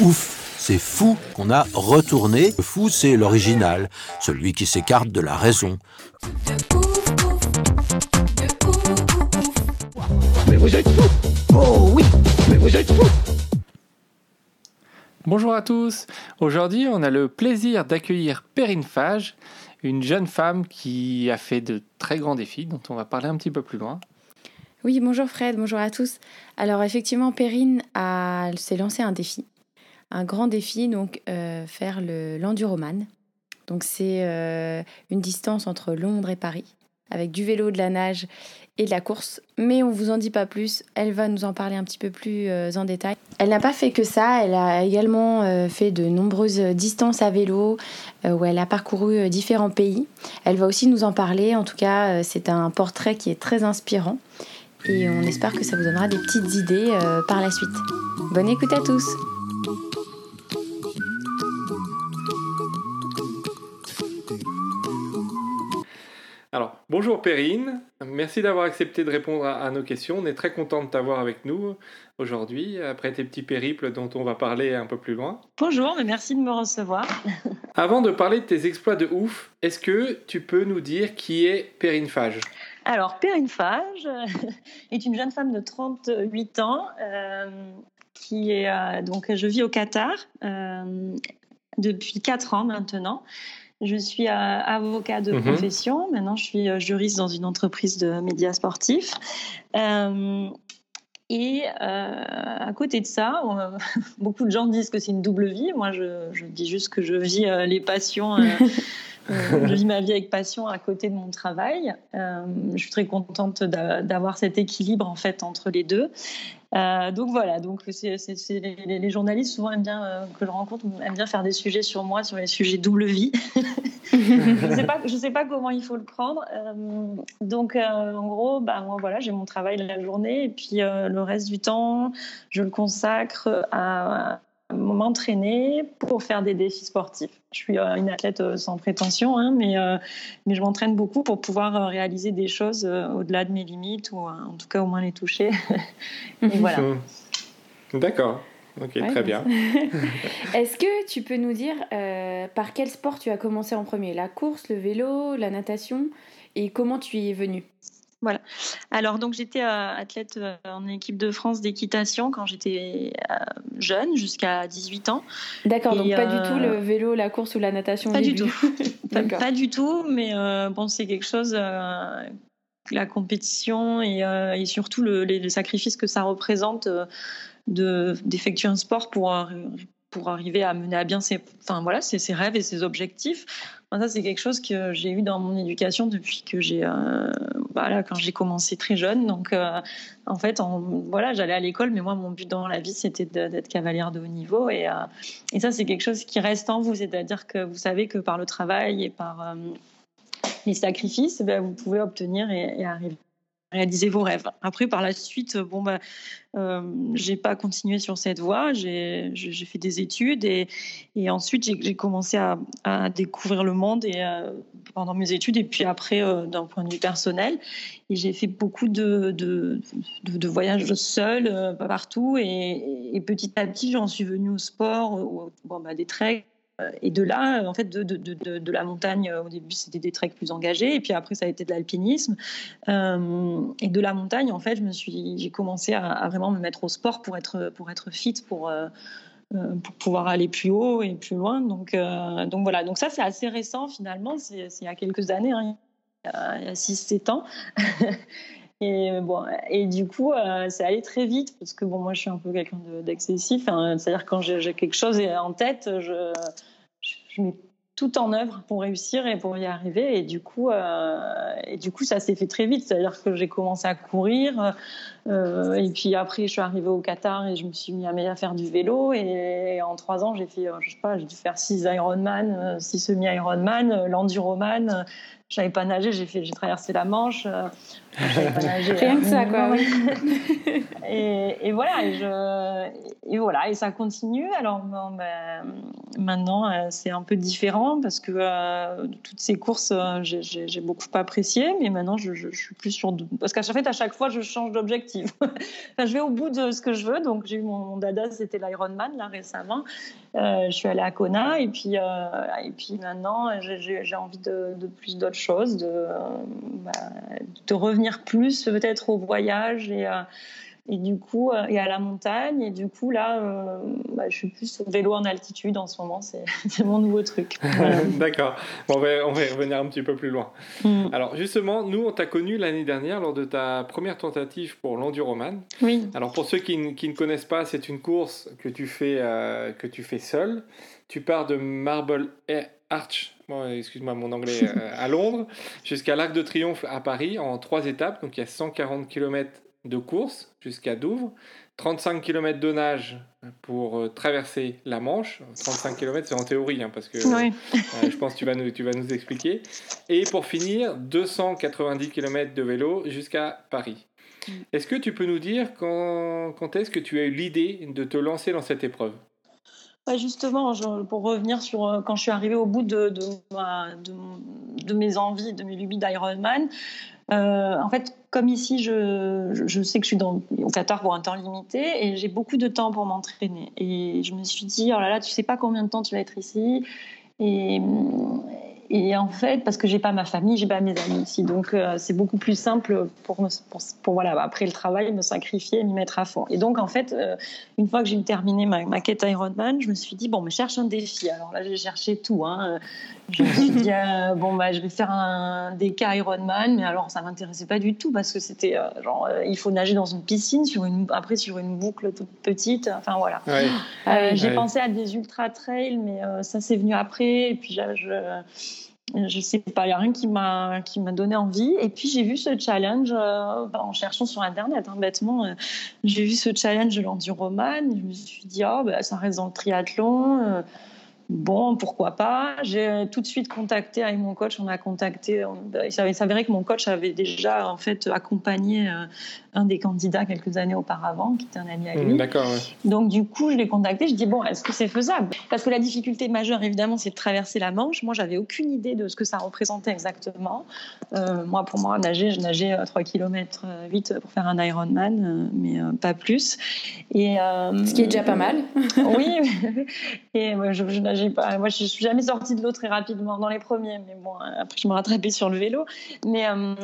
Ouf, c'est fou qu'on a retourné. Le fou, c'est l'original, celui qui s'écarte de la raison. Mais vous êtes fous Oh oui Mais vous êtes fous Bonjour à tous. Aujourd'hui, on a le plaisir d'accueillir Perrine Fage, une jeune femme qui a fait de très grands défis dont on va parler un petit peu plus loin. Oui, bonjour Fred, bonjour à tous. Alors effectivement, Perrine a... s'est lancé un défi, un grand défi, donc euh, faire le l'enduroman. Donc c'est euh, une distance entre Londres et Paris, avec du vélo, de la nage et de la course. Mais on vous en dit pas plus, elle va nous en parler un petit peu plus euh, en détail. Elle n'a pas fait que ça, elle a également fait de nombreuses distances à vélo, où elle a parcouru différents pays. Elle va aussi nous en parler, en tout cas c'est un portrait qui est très inspirant. Et on espère que ça vous donnera des petites idées par la suite. Bonne écoute à tous Alors, bonjour Perrine. Merci d'avoir accepté de répondre à, à nos questions. On est très content de t'avoir avec nous aujourd'hui, après tes petits périples dont on va parler un peu plus loin. Bonjour, mais merci de me recevoir. Avant de parler de tes exploits de ouf, est-ce que tu peux nous dire qui est Perrine Fage? Alors, Perrine Fage est une jeune femme de 38 ans euh, qui est euh, donc je vis au Qatar euh, depuis 4 ans maintenant. Je suis euh, avocat de Mhm. profession. Maintenant, je suis euh, juriste dans une entreprise de médias sportifs. Euh, et euh, à côté de ça, on- beaucoup de gens disent que c'est une double vie. Moi, je, je dis juste que je vis euh, les passions. je vis ma vie avec passion à côté de mon travail. Je suis très contente d'a- d'avoir cet équilibre en fait entre les deux. Euh, donc voilà, donc c'est, c'est- c'est les, journalistes souvent aiment bien euh, que je rencontre aiment bien faire des sujets sur moi, sur les sujets double vie. je sais pas, je sais pas comment il faut le prendre. Euh, donc en gros, bah moi voilà, j'ai mon travail la journée et puis le reste du temps, je le consacre à m'entraîner pour faire des défis sportifs. Je suis euh, une athlète euh, sans prétention, hein, mais euh, mais je m'entraîne beaucoup pour pouvoir euh, réaliser des choses euh, au-delà de mes limites ou euh, en tout cas au moins les toucher. et voilà. Hmm. D'accord. Ok, Ouais, très bien. Est-ce que tu peux nous dire euh, par quel sport tu as commencé en premier? La course, le vélo, la natation? Et comment tu y es venu? Alors, donc, j'étais euh, athlète euh, en équipe de France d'équitation quand j'étais euh, jeune, jusqu'à 18 ans. D'accord, donc pas du tout le vélo, la course ou la natation Pas du début. Pas, du tout, mais bon, c'est quelque chose, la compétition et, et surtout le, les, les sacrifices que ça représente de- d'effectuer un sport pour, pour arriver à mener à bien ses, enfin, voilà, ses, ses rêves et ses objectifs. Enfin, ça, c'est quelque chose que j'ai eu dans mon éducation depuis que j'ai, euh, voilà, quand j'ai commencé très jeune. Donc, euh, en fait, voilà, j'allais à l'école, mais moi, mon but dans la vie, c'était d'être cavalière de haut niveau. Et, euh, et ça, c'est quelque chose qui reste en vous, c'est-à-dire que vous savez que par le travail et par les sacrifices, ben, vous pouvez obtenir et, arriver réaliser vos rêves. Après, par la suite, bon, bah, euh, j'ai pas continué sur cette voie. J'ai fait des études et, et ensuite j'ai commencé à, découvrir le monde et euh, pendant mes études et puis après euh, d'un point de vue personnel. Et j'ai fait beaucoup de, de, de, voyages seuls euh, partout et, et petit à petit j'en suis venue au sport, au- bon, bah, des treks. Euh, Et de là, en fait, de, de, de, la montagne, au début, c'était des treks plus engagés, et puis après, ça a été de l'alpinisme. Euh, et de la montagne, en fait, j'ai commencé à, vraiment me mettre au sport pour être, pour être fit, pour, euh, pour pouvoir aller plus haut et plus loin. Donc, donc voilà. Donc ça, c'est assez récent finalement. C'est, il y a quelques années, hein, il y a 6-7 ans. Et, bon, et du coup, euh, c'est allé très vite parce que bon, moi, je suis un peu quelqu'un de- d'excessif. hein. C'est-à-dire quand j'ai, quelque chose en tête, je, mets tout en œuvre pour réussir et pour y arriver. Et du coup, euh, et du coup ça s'est fait très vite. C'est-à-dire que j'ai commencé à courir. Euh, et puis après, je suis arrivée au Qatar et je me suis mis à, faire du vélo. Et en trois ans, j'ai fait, je sais pas, j'ai dû faire six Ironman, six semi-Ironman, l'enduroman. J'avais pas nagé, j'ai fait, j'ai traversé la Manche. Rien que ça, quoi. et, et, voilà, et, je, et, voilà, et ça continue. Alors ben, maintenant, euh, c'est un peu différent parce que euh, toutes ces courses, euh, j'ai beaucoup apprécié, mais maintenant, je, je, suis plus sur. Parce qu'à chaque fait, à chaque fois, je change d'objectif. enfin, je vais au bout de ce que je veux. Donc, j'ai eu mon, dada, c'était l'Ironman là récemment. Je suis allée à Kona et puis, et puis maintenant, j'ai envie de, plus d'autres choses, de, bah, de revenir plus peut-être au voyage et, euh, et du coup euh, et à la montagne et du coup là euh, bah, je suis plus au vélo en altitude en ce moment c'est mon nouveau truc. D'accord. Bon, on, va, on, va, y revenir un petit peu plus loin. Mm. alors justement nous on t'a connu l'année dernière lors de ta première tentative pour l'enduroman oui. Alors pour ceux qui, qui ne connaissent pas c'est une course que tu fais que tu fais seul. Tu pars de Marble Arch excuse-moi mon anglais, euh, à Londres, jusqu'à l'Arc de Triomphe à Paris en trois étapes. Donc il y a 140 km de course jusqu'à Douvres, 35 km de nage pour euh, traverser la Manche. 35 km, c'est en théorie, hein, parce que euh, je pense que tu vas, nous, tu vas nous expliquer. Et pour finir, 290 km de vélo jusqu'à Paris. Mm. Est-ce que tu peux nous dire quand, quand est-ce que tu as eu l'idée de te lancer dans cette épreuve? Justement, pour revenir sur euh, quand je suis arrivée au bout de, de, mes envies, de mes lubies d'Ironman, euh, en fait, comme ici, je, je, sais que je suis dans, au Qatar pour un temps limité et j'ai beaucoup de temps pour m'entraîner. Et je me suis dit, oh là là, tu sais pas combien de temps tu vas être ici. Et, et en fait, parce que j'ai pas ma famille, j'ai pas mes amis aussi, donc euh, c'est beaucoup plus simple pour, pour, voilà après le travail me sacrifier, m'y mettre à fond. Et donc en fait, euh, une fois que j'ai terminé ma, ma, quête Ironman, je me suis dit bon, mais cherche un défi. Alors là, j'ai cherché tout. Hein. Je me suis dit euh, bon bah je vais faire un DK Ironman, mais alors ça m'intéressait pas du tout parce que c'était genre il faut nager dans une piscine sur une après sur une boucle toute petite. Enfin voilà. j'ai pensé à des ultra trails, mais ça c'est venu après. Et puis je je sais pas, il n'y a rien qui m'a qui m'a donné envie. Et puis j'ai vu ce challenge euh, en cherchant sur internet, hein, bêtement. Euh, j'ai vu ce challenge de l'enduroman. Je me suis dit, oh, bah, ça reste dans le triathlon. Euh, Bon, pourquoi pas. J'ai tout de suite contacté avec mon coach. On a contacté. Il s'avérait que mon coach avait déjà en fait accompagné euh, un des candidats quelques années auparavant, qui était un ami à lui. Mmh, d'accord. Donc du coup, je l'ai contacté. Je dis bon, est-ce que c'est faisable? Parce que la difficulté majeure, évidemment, c'est de traverser la Manche. Moi, j'avais aucune idée de ce que ça représentait exactement. Euh, moi, pour moi, nager, je nageais 3 km 8 pour faire un Ironman, euh, mais pas plus. Et ce qui est déjà pas mal. oui. Et moi, je, je pas. Moi, je suis jamais sortie de l'eau très rapidement dans les premiers, mais bon, après, je me rattrapais sur le vélo. Mais euh,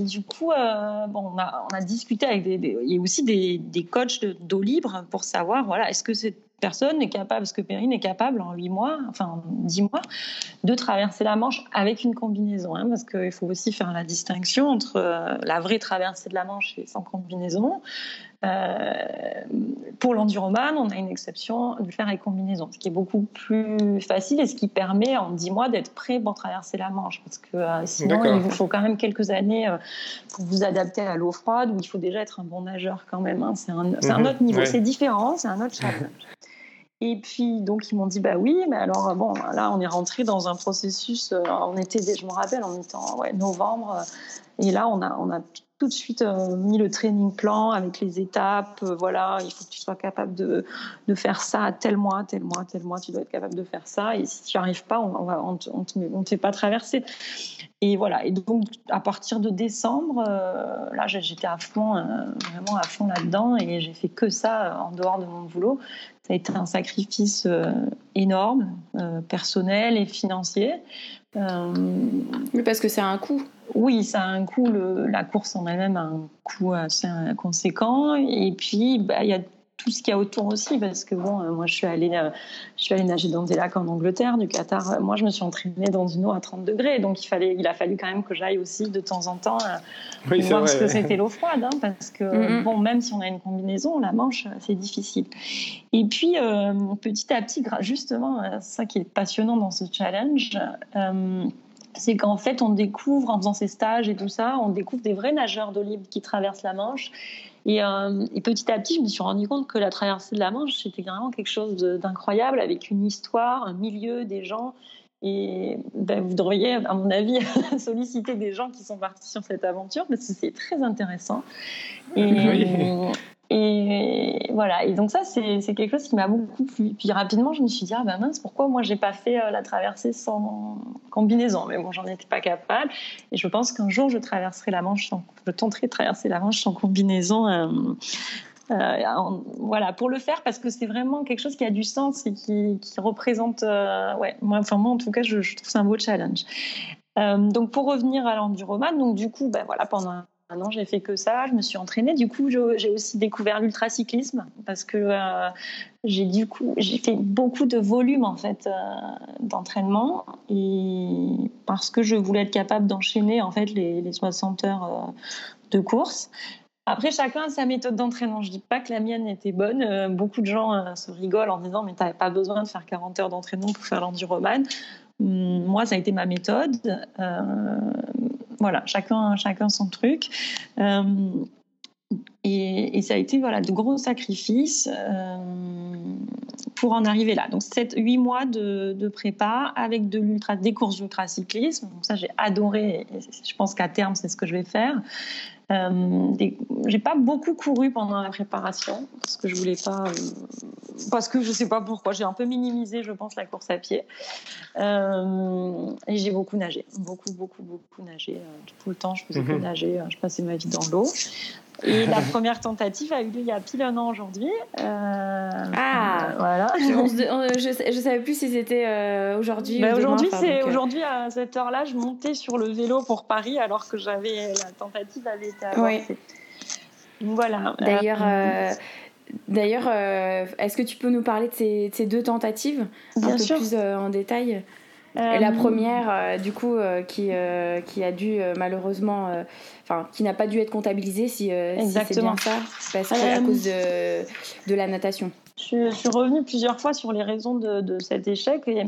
du coup, euh, bon, on a, on a discuté avec des, Il y a aussi des, des coachs d'eau libre pour savoir, voilà, est-ce que cette personne est capable, est-ce que Perrine est capable en 8 mois, enfin 10 mois, de traverser la Manche avec une combinaison. Hein, parce qu'il faut aussi faire la distinction entre euh, la vraie traversée de la Manche et sans combinaison. Euh, pour l'enduroman, on a une exception de le faire avec combinaison, ce qui est beaucoup plus facile et ce qui permet en 10 mois d'être prêt pour traverser la Manche. Parce que euh, sinon, il vous faut quand même quelques années euh, pour vous adapter à l'eau froide où il faut déjà être un bon nageur quand même. Hein. C'est un, un, mhm. autre niveau, c'est différent, c'est un autre challenge. Et puis, donc, ils m'ont dit, bah oui, mais alors, bon, là, on est rentré dans un processus, on était, je me rappelle, en étant ouais, novembre, et là, on a, on a tout de suite euh, mis le training plan avec les étapes. Euh, voilà, il faut que tu sois capable de, de, faire ça à tel mois, tel mois, tel mois. Tu dois être capable de faire ça. Et si tu n'y arrives pas, on ne on, on te, fait pas traverser. Et voilà. Et donc, à partir de décembre, euh, là, j'étais à fond, vraiment à fond là-dedans. Et j'ai fait que ça en dehors de mon boulot. Ça a été un sacrifice énorme, personnel et financier. Mais parce que c'est un coût. Oui, ça a un coût. la course en elle-même a un coût assez conséquent. Et puis, bah, il y a tout ce qu'il y a autour aussi, parce que bon, euh, moi je suis allée, euh, je suis allée nager dans des lacs en Angleterre, du Qatar. Moi, je me suis entraînée dans une eau à 30 degrés, donc il fallait, il a fallu quand même que j'aille aussi de temps en temps Oui, voir vrai. ce que c'était l'eau froide, hein, parce que Mhm. bon, même si on a une combinaison, la manche, c'est difficile. Et puis euh, petit à petit, justement, euh, c'est ça qui est passionnant dans ce challenge. euh, c'est qu'en fait, on découvre, en faisant ces stages et tout ça, on découvre des vrais nageurs d'eau libre qui traversent la Manche. Et, euh, et petit à petit, je me suis rendu compte que la traversée de la Manche, c'était vraiment quelque chose d'incroyable, avec une histoire, un milieu, des gens. Et ben, vous devriez, à mon avis, solliciter des gens qui sont partis sur cette aventure, parce que c'est très intéressant. Et, Oui. Et voilà. Et donc ça, c'est c'est quelque chose qui m'a beaucoup plu. Puis rapidement, je me suis dit, ah ben mince, pourquoi moi j'ai pas fait euh, la traversée sans combinaison? Mais bon, j'en étais pas capable. Et je pense qu'un jour, je traverserai la Manche sans, je tenterai de traverser la Manche sans combinaison. euh, euh, voilà, pour le faire, parce que c'est vraiment quelque chose qui a du sens et qui, représente, ouais, moi, enfin moi en tout cas, je, je trouve ça un beau challenge. Donc pour revenir à l'enduroman, donc du coup, ben voilà, pendant un an, j'ai fait que ça, je me suis entraînée. Du coup, j'ai aussi découvert l'ultracyclisme parce que euh, j'ai fait beaucoup de volume en fait euh, d'entraînement et parce que je voulais être capable d'enchaîner en fait les, les 60 heures euh, de course. Après, chacun a sa méthode d'entraînement. Je dis pas que la mienne était bonne. Beaucoup de gens se rigolent en disant mais t'avais pas besoin de faire 40 heures d'entraînement pour faire l'enduroman. Hum, Moi, ça a été ma méthode. Voilà, chacun, chacun son truc. Euh, et, ça a été voilà, de gros sacrifices euh, pour en arriver là. Donc, 7-8 mois de, de prépa avec de l'ultra, des courses d'ultracyclisme. Donc, ça, j'ai adoré. Je pense qu'à terme, c'est ce que je vais faire. Euh, des- j'ai pas beaucoup couru pendant la préparation parce que je voulais pas, euh, parce que je sais pas pourquoi. J'ai un peu minimisé, je pense, la course à pied. Euh, et j'ai beaucoup nagé, beaucoup, beaucoup, beaucoup nagé. Tout le temps, je faisais que Mhm. nager. Je passais ma vie dans l'eau. Et la première tentative a eu lieu il y a pile un an aujourd'hui. Euh, Ah. voilà. Je, je savais plus si c'était euh, aujourd'hui Ben, aujourd'hui, enfin, c'est euh, aujourd'hui à cette heure-là, je montais sur le vélo pour Paris alors que j'avais la tentative avait Donc, Voilà. D'ailleurs, Euh, euh, d'ailleurs, euh, est-ce que tu peux nous parler de ces, de ces deux tentatives un peu plus en détail? Et la première, euh, du coup, euh, qui, euh, qui a dû malheureusement, enfin, qui n'a pas dû être comptabilisée, si, si c'est bien ça, parce que, à cause de, de la natation. Je, je suis revenue plusieurs fois sur les raisons de, de cet échec. Et,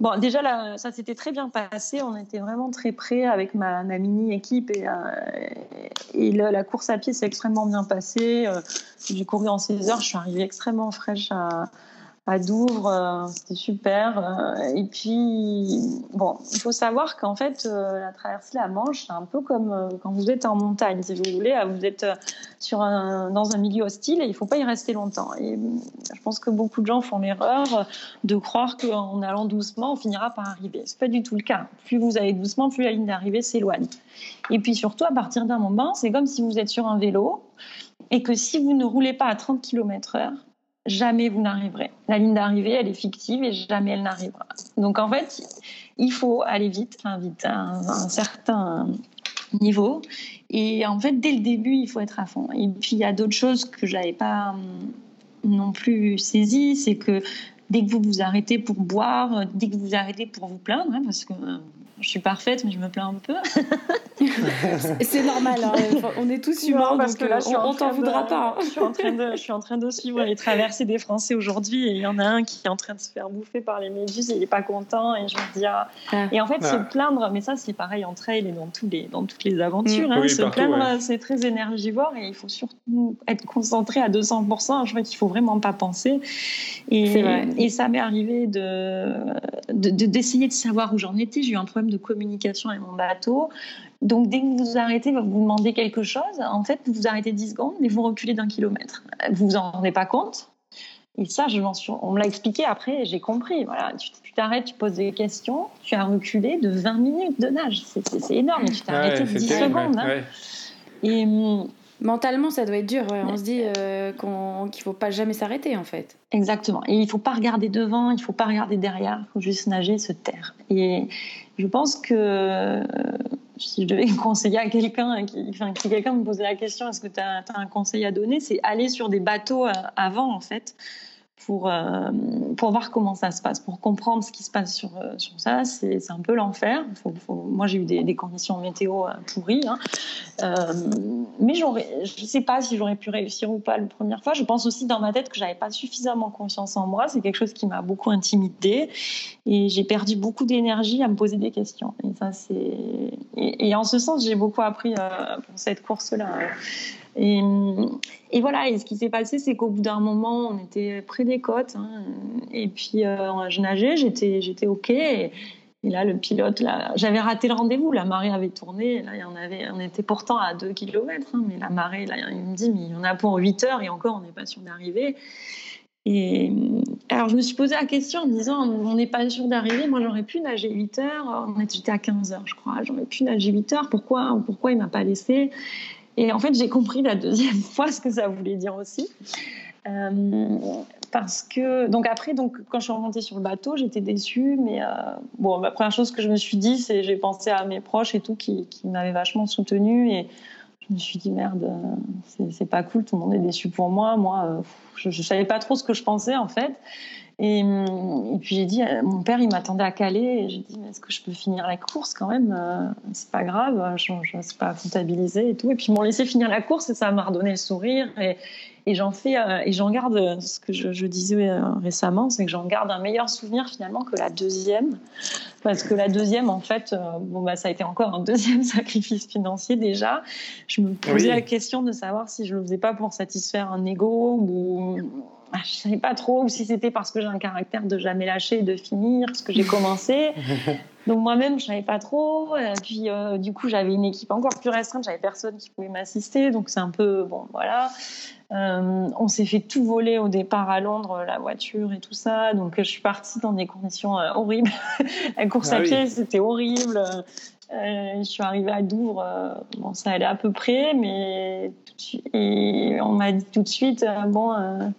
bon, déjà, ça s'était très bien passé. On était vraiment très près avec ma, mini-équipe. Et, euh, la course à pied s'est extrêmement bien passée. Euh, J'ai couru en 16 heures. Je suis arrivée extrêmement fraîche à Douvres. Euh, C'était super. Euh, Et puis, bon, il faut savoir qu'en fait, euh, la traversée de la Manche, c'est un peu comme quand vous êtes en montagne, si vous voulez. Vous êtes sur un, dans un milieu hostile et il ne faut pas y rester longtemps. Et je pense que beaucoup de gens font l'erreur de croire qu'en allant doucement, on finira par arriver. Ce n'est pas du tout le cas. Plus vous allez doucement, plus la ligne d'arrivée s'éloigne. Et puis surtout, à partir d'un moment, c'est comme si vous êtes sur un vélo et que si vous ne roulez pas à 30 km/h, jamais vous n'arriverez. La ligne d'arrivée, elle est fictive et jamais elle n'arrivera. Donc en fait, il faut aller vite, vite, à un, à un certain niveau. Et en fait, dès le début, il faut être à fond. Et puis, il y a d'autres choses que j'avais pas hum, non plus saisies. C'est que dès que vous vous arrêtez pour boire, dès que vous vous arrêtez pour vous plaindre, hein, parce que euh, je suis parfaite, mais je me plains un peu. C'est normal, hein, on est tous humains, Non, parce donc que là, euh, je suis on, en on t'en de- voudra pas. hein. Je suis en train de, je suis en train de suivre les traversées des Français aujourd'hui et il y en a un qui est en train de se faire bouffer par les méduses et il est pas content et je me dis ah. Ah. Et en fait, Ah. se plaindre, mais ça c'est pareil en trail et dans tous les, dans toutes les aventures. Mm. hein, Oui, se partout, plaindre, ouais. c'est très énergivore et il faut surtout être concentré à 200%. Je crois qu'il faut vraiment pas penser. Et, ça m'est arrivé de, de- de- d'essayer de savoir où j'en étais. J'ai eu un problème de communication avec mon bateau. Donc, dès que vous vous arrêtez, vous vous demandez quelque chose. En fait, vous vous arrêtez 10 secondes et vous reculez d'un kilomètre. Vous vous en rendez pas compte. Et ça, je suis... on me l'a expliqué après j'ai compris. Voilà, tu t'arrêtes, tu poses des questions, tu as reculé de 20 minutes de nage. C'est, énorme. Tu t'es Ouais, arrêté de c'est 10 terrible, secondes. ouais. hein. Ouais. Et hum, Mentalement, ça doit être dur. ouais. On se dit euh, qu'on- qu'il faut pas jamais s'arrêter, en fait. Exactement. Et il faut pas regarder devant, il faut pas regarder derrière, il faut juste nager, se taire. Et je pense que euh, si je devais conseiller à quelqu'un, enfin, si quelqu'un me posait la question, est-ce que tu as, un conseil à donner, c'est aller sur des bateaux avant, en fait pour, euh, pour voir comment ça se passe, pour comprendre ce qui se passe sur, euh, sur ça. C'est un peu l'enfer. moi, j'ai eu des, des, conditions météo euh, pourries. Hein. mais je ne sais pas si j'aurais pu réussir ou pas la première fois. Je pense aussi dans ma tête que j'avais pas suffisamment confiance en moi. C'est quelque chose qui m'a beaucoup intimidée. Et j'ai perdu beaucoup d'énergie à me poser des questions. Et, ça, et, et en ce sens, j'ai beaucoup appris pour cette course-là. Et, et, voilà, et ce qui s'est passé, c'est qu'au bout d'un moment, on était près des côtes. Hein, et puis, euh, je nageais, j'étais, j'étais OK. Et, là, le pilote, là, j'avais raté le rendez-vous. La marée avait tourné. Là, il y en avait, on était pourtant à 2 km. Hein, mais la marée, là, il me dit, mais en a pour 8 heures et encore, on n'est pas sûr d'arriver. Et alors, je me suis posé la question en me disant, on n'est pas sûr d'arriver. Moi, j'aurais pu nager 8 heures. J'étais à 15 heures, je crois. J'aurais pu nager 8 heures. Pourquoi, pourquoi il m'a pas laissé? Et en fait, j'ai compris la deuxième fois ce que ça voulait dire aussi. Euh, parce que donc après donc quand je suis remontée sur le bateau j'étais déçue mais euh, bon la première chose que je me suis dit c'est j'ai pensé à mes proches et tout qui, qui m'avaient vachement soutenue et je me suis dit merde c'est pas cool tout le monde est déçu pour moi moi euh, je, je savais pas trop ce que je pensais en fait et, et, puis j'ai dit, mon père, il m'attendait à Calais. Et j'ai dit, mais est-ce que je peux finir la course quand même euh, C'est pas grave, je ne pas comptabiliser et tout. Et puis ils m'ont laissé finir la course et ça m'a redonné le sourire. Et, et j'en fais euh, et j'en garde ce que je, je disais euh, récemment, c'est que j'en garde un meilleur souvenir finalement que la deuxième, parce que la deuxième, en fait, bon bah ça a été encore un deuxième sacrifice financier déjà. Je me posais la question de savoir si je le faisais pas pour satisfaire un ego ou ah, je savais pas trop, ou si c'était parce que j'ai un caractère de jamais lâcher, de finir ce que j'ai commencé. Donc moi-même, je savais pas trop. Et puis euh, du coup, j'avais une équipe encore plus restreinte, j'avais personne qui pouvait m'assister. Donc c'est un peu bon, voilà. Euh, on s'est fait tout voler au départ à Londres, la voiture et tout ça. Donc je suis partie dans des conditions euh, horribles. la course ah à pied, c'était horrible. je suis arrivée à Douvres, bon, ça allait à peu près, mais et on m'a dit tout de suite, bon,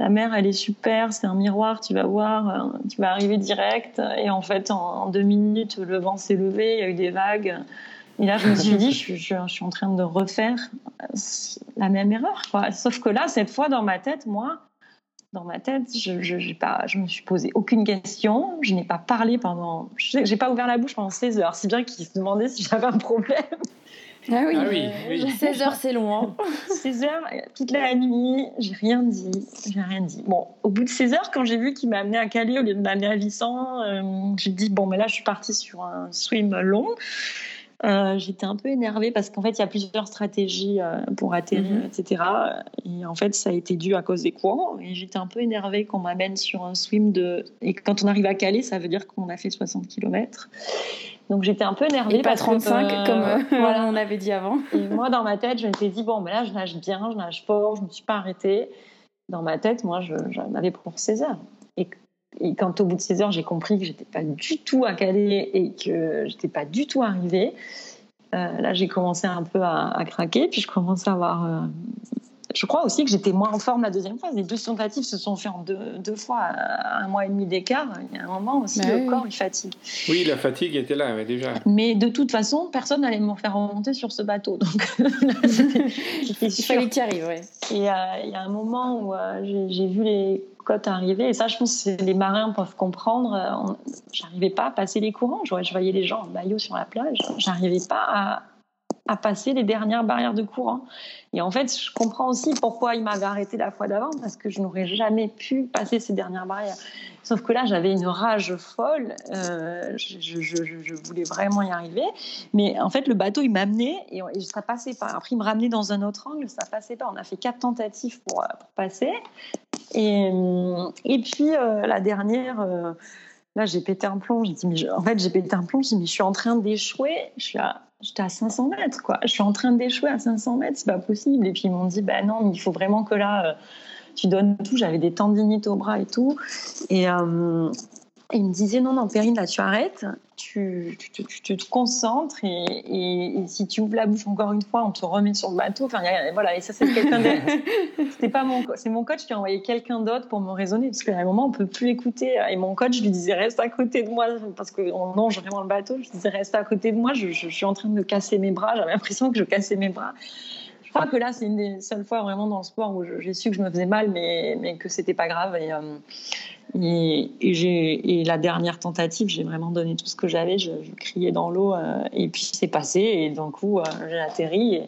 la mer, elle est super, c'est un miroir, tu vas voir, euh, tu vas arriver direct. Et en fait, en, deux minutes, le vent s'est levé, il y a eu des vagues. Et là, je me suis dit, je, je, suis en train de refaire la même erreur. Sauf que là, cette fois, dans ma tête, moi, dans ma tête, je, je, pas, je me suis posé aucune question, je n'ai pas parlé pendant, j'ai pas ouvert la bouche pendant 16 heures, si bien qu'ils se demandaient si j'avais un problème. Ah oui, ah 16 heures c'est long. 16 hein. heures, toute la nuit, j'ai rien dit, j'ai rien dit. Bon, au bout de 16 heures, quand j'ai vu qu'il m'a amené à Calais au lieu de m'amener à Vissan, euh, j'ai dit bon, mais là je suis partie sur un swim long. Euh, j'étais un peu énervée parce qu'en fait, il y a plusieurs stratégies euh, pour atterrir, mhm. etc. Et en fait, ça a été dû à cause des courants. Et j'étais un peu énervée qu'on m'amène sur un swim de. Et quand on arrive à Calais, ça veut dire qu'on a fait 60 km. Donc j'étais un peu énervée. Et pas 35 euh, comme euh, voilà. on avait dit avant. Et moi dans ma tête, je m'étais dit bon, ben là je nage bien, je nage fort, je me suis pas arrêtée. Dans ma tête, moi, j'en avais pour 16 heures. Et, et, quand au bout de 16 heures, j'ai compris que j'étais pas du tout à Calais et que j'étais pas du tout arrivée, euh, là j'ai commencé un peu à, à, craquer, puis je commençais à avoir je crois aussi que j'étais moins en forme la deuxième fois. Les deux tentatives se sont faites en deux, fois, à un mois et demi d'écart. Il y a un moment aussi, bah le corps, il fatigue. Oui, la fatigue était là, mais déjà. Mais de toute façon, personne n'allait me faire remonter sur ce bateau. Donc, il fallait que tu arrives, Et euh, il y a un moment où euh, j'ai vu les côtes arriver, et ça, je pense que les marins peuvent comprendre. Euh, j'arrivais pas à passer les courants. Je voyais les gens en maillot sur la plage. J'arrivais pas à à passer les dernières barrières de courant. Et en fait, je comprends aussi pourquoi il m'avait arrêté la fois d'avant, parce que je n'aurais jamais pu passer ces dernières barrières. Sauf que là, j'avais une rage folle. Euh, je, voulais vraiment y arriver. Mais en fait, le bateau, il m'amenait et, et ça passait pas. Après, il me ramenait dans un autre angle, ça passait pas. On a fait quatre tentatives pour, pour passer. Et, et puis, euh, la dernière. Euh, là, j'ai pété un plomb. Dit, mais en fait, j'ai pété un plomb. J'ai dit, je suis en train d'échouer. Je suis à j'étais à 500 mètres, quoi. Je suis en train d'échouer à 500 mètres, c'est pas possible. Et puis ils m'ont dit, bah non, mais il faut vraiment que là, euh, tu donnes tout. J'avais des tendinites au bras et tout. Et, euh, ils me disaient, non, non, Perrine, là, tu arrêtes. tu, tu, tu, te concentres et, et, si tu ouvres la bouche encore une fois, on te remet sur le bateau. Enfin, voilà, et ça, c'est quelqu'un C'était pas mon, c'est mon coach qui a envoyé quelqu'un d'autre pour me raisonner parce qu'à un moment, on peut plus écouter. Et mon coach lui disait reste à côté de moi parce qu'on longe vraiment le bateau. Je disais reste à côté de moi. Je, je suis en train de casser mes bras. J'avais l'impression que je cassais mes bras. Je crois que là, c'est une des seules fois vraiment dans le sport où j'ai su que je me faisais mal, mais, mais que c'était pas grave. Et, euh, et, et, et, la dernière tentative, j'ai vraiment donné tout ce que j'avais. Je, criais dans l'eau euh, et puis c'est passé. Et d'un coup, euh, j'ai atterri. Et,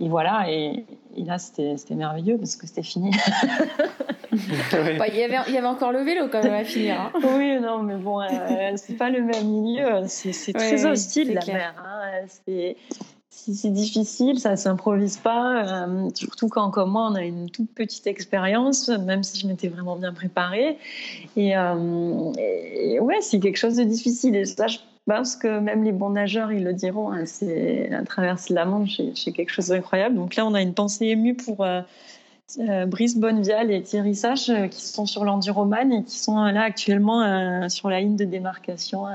et, voilà. Et, là, c'était merveilleux parce que c'était fini. Bah, il, y avait, il y avait encore le vélo quand même à finir. Hein. Oui, non, mais bon, c'est pas le même milieu. C'est très hostile la mer. Hein. C'est c'est difficile, ça s'improvise pas. Euh, surtout quand, comme moi, on a une toute petite expérience, même si je m'étais vraiment bien préparée. Et, euh, ouais, c'est quelque chose de difficile. Et ça, je pense que même les bons nageurs, ils le diront. Hein, c'est la traversée de la Manche, c'est quelque chose d'incroyable. Donc là, on a une pensée émue pour. Euh, Brice Bonnevial et Thierry Sache qui sont sur l'Enduroman et qui sont là actuellement sur la ligne de démarcation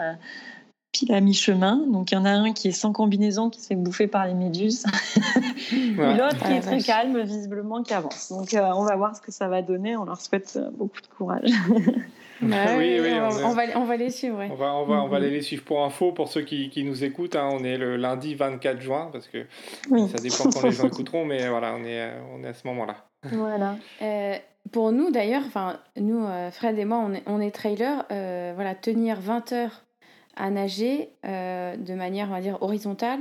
pile à mi-chemin. Donc il y en a un qui est sans combinaison, qui s'est bouffé par les méduses. Et l'autre qui est ah, très calme, visiblement, qui avance. Donc euh, on va voir ce que ça va donner. On leur souhaite euh, beaucoup de courage. Bah oui, oui, on, va, on, va, les suivre. On, va, on, va, on va mm-hmm. les suivre pour info. Pour ceux qui, qui nous écoutent, hein, on est le lundi 24 juin, parce que ça dépend quand les gens écouteront, mais voilà, on est, on est à ce moment-là. Voilà. Euh, pour nous, d'ailleurs, nous, Fred et moi, on est, on est trailer. voilà, tenir 20 heures à nager euh, de manière, on va dire, horizontale,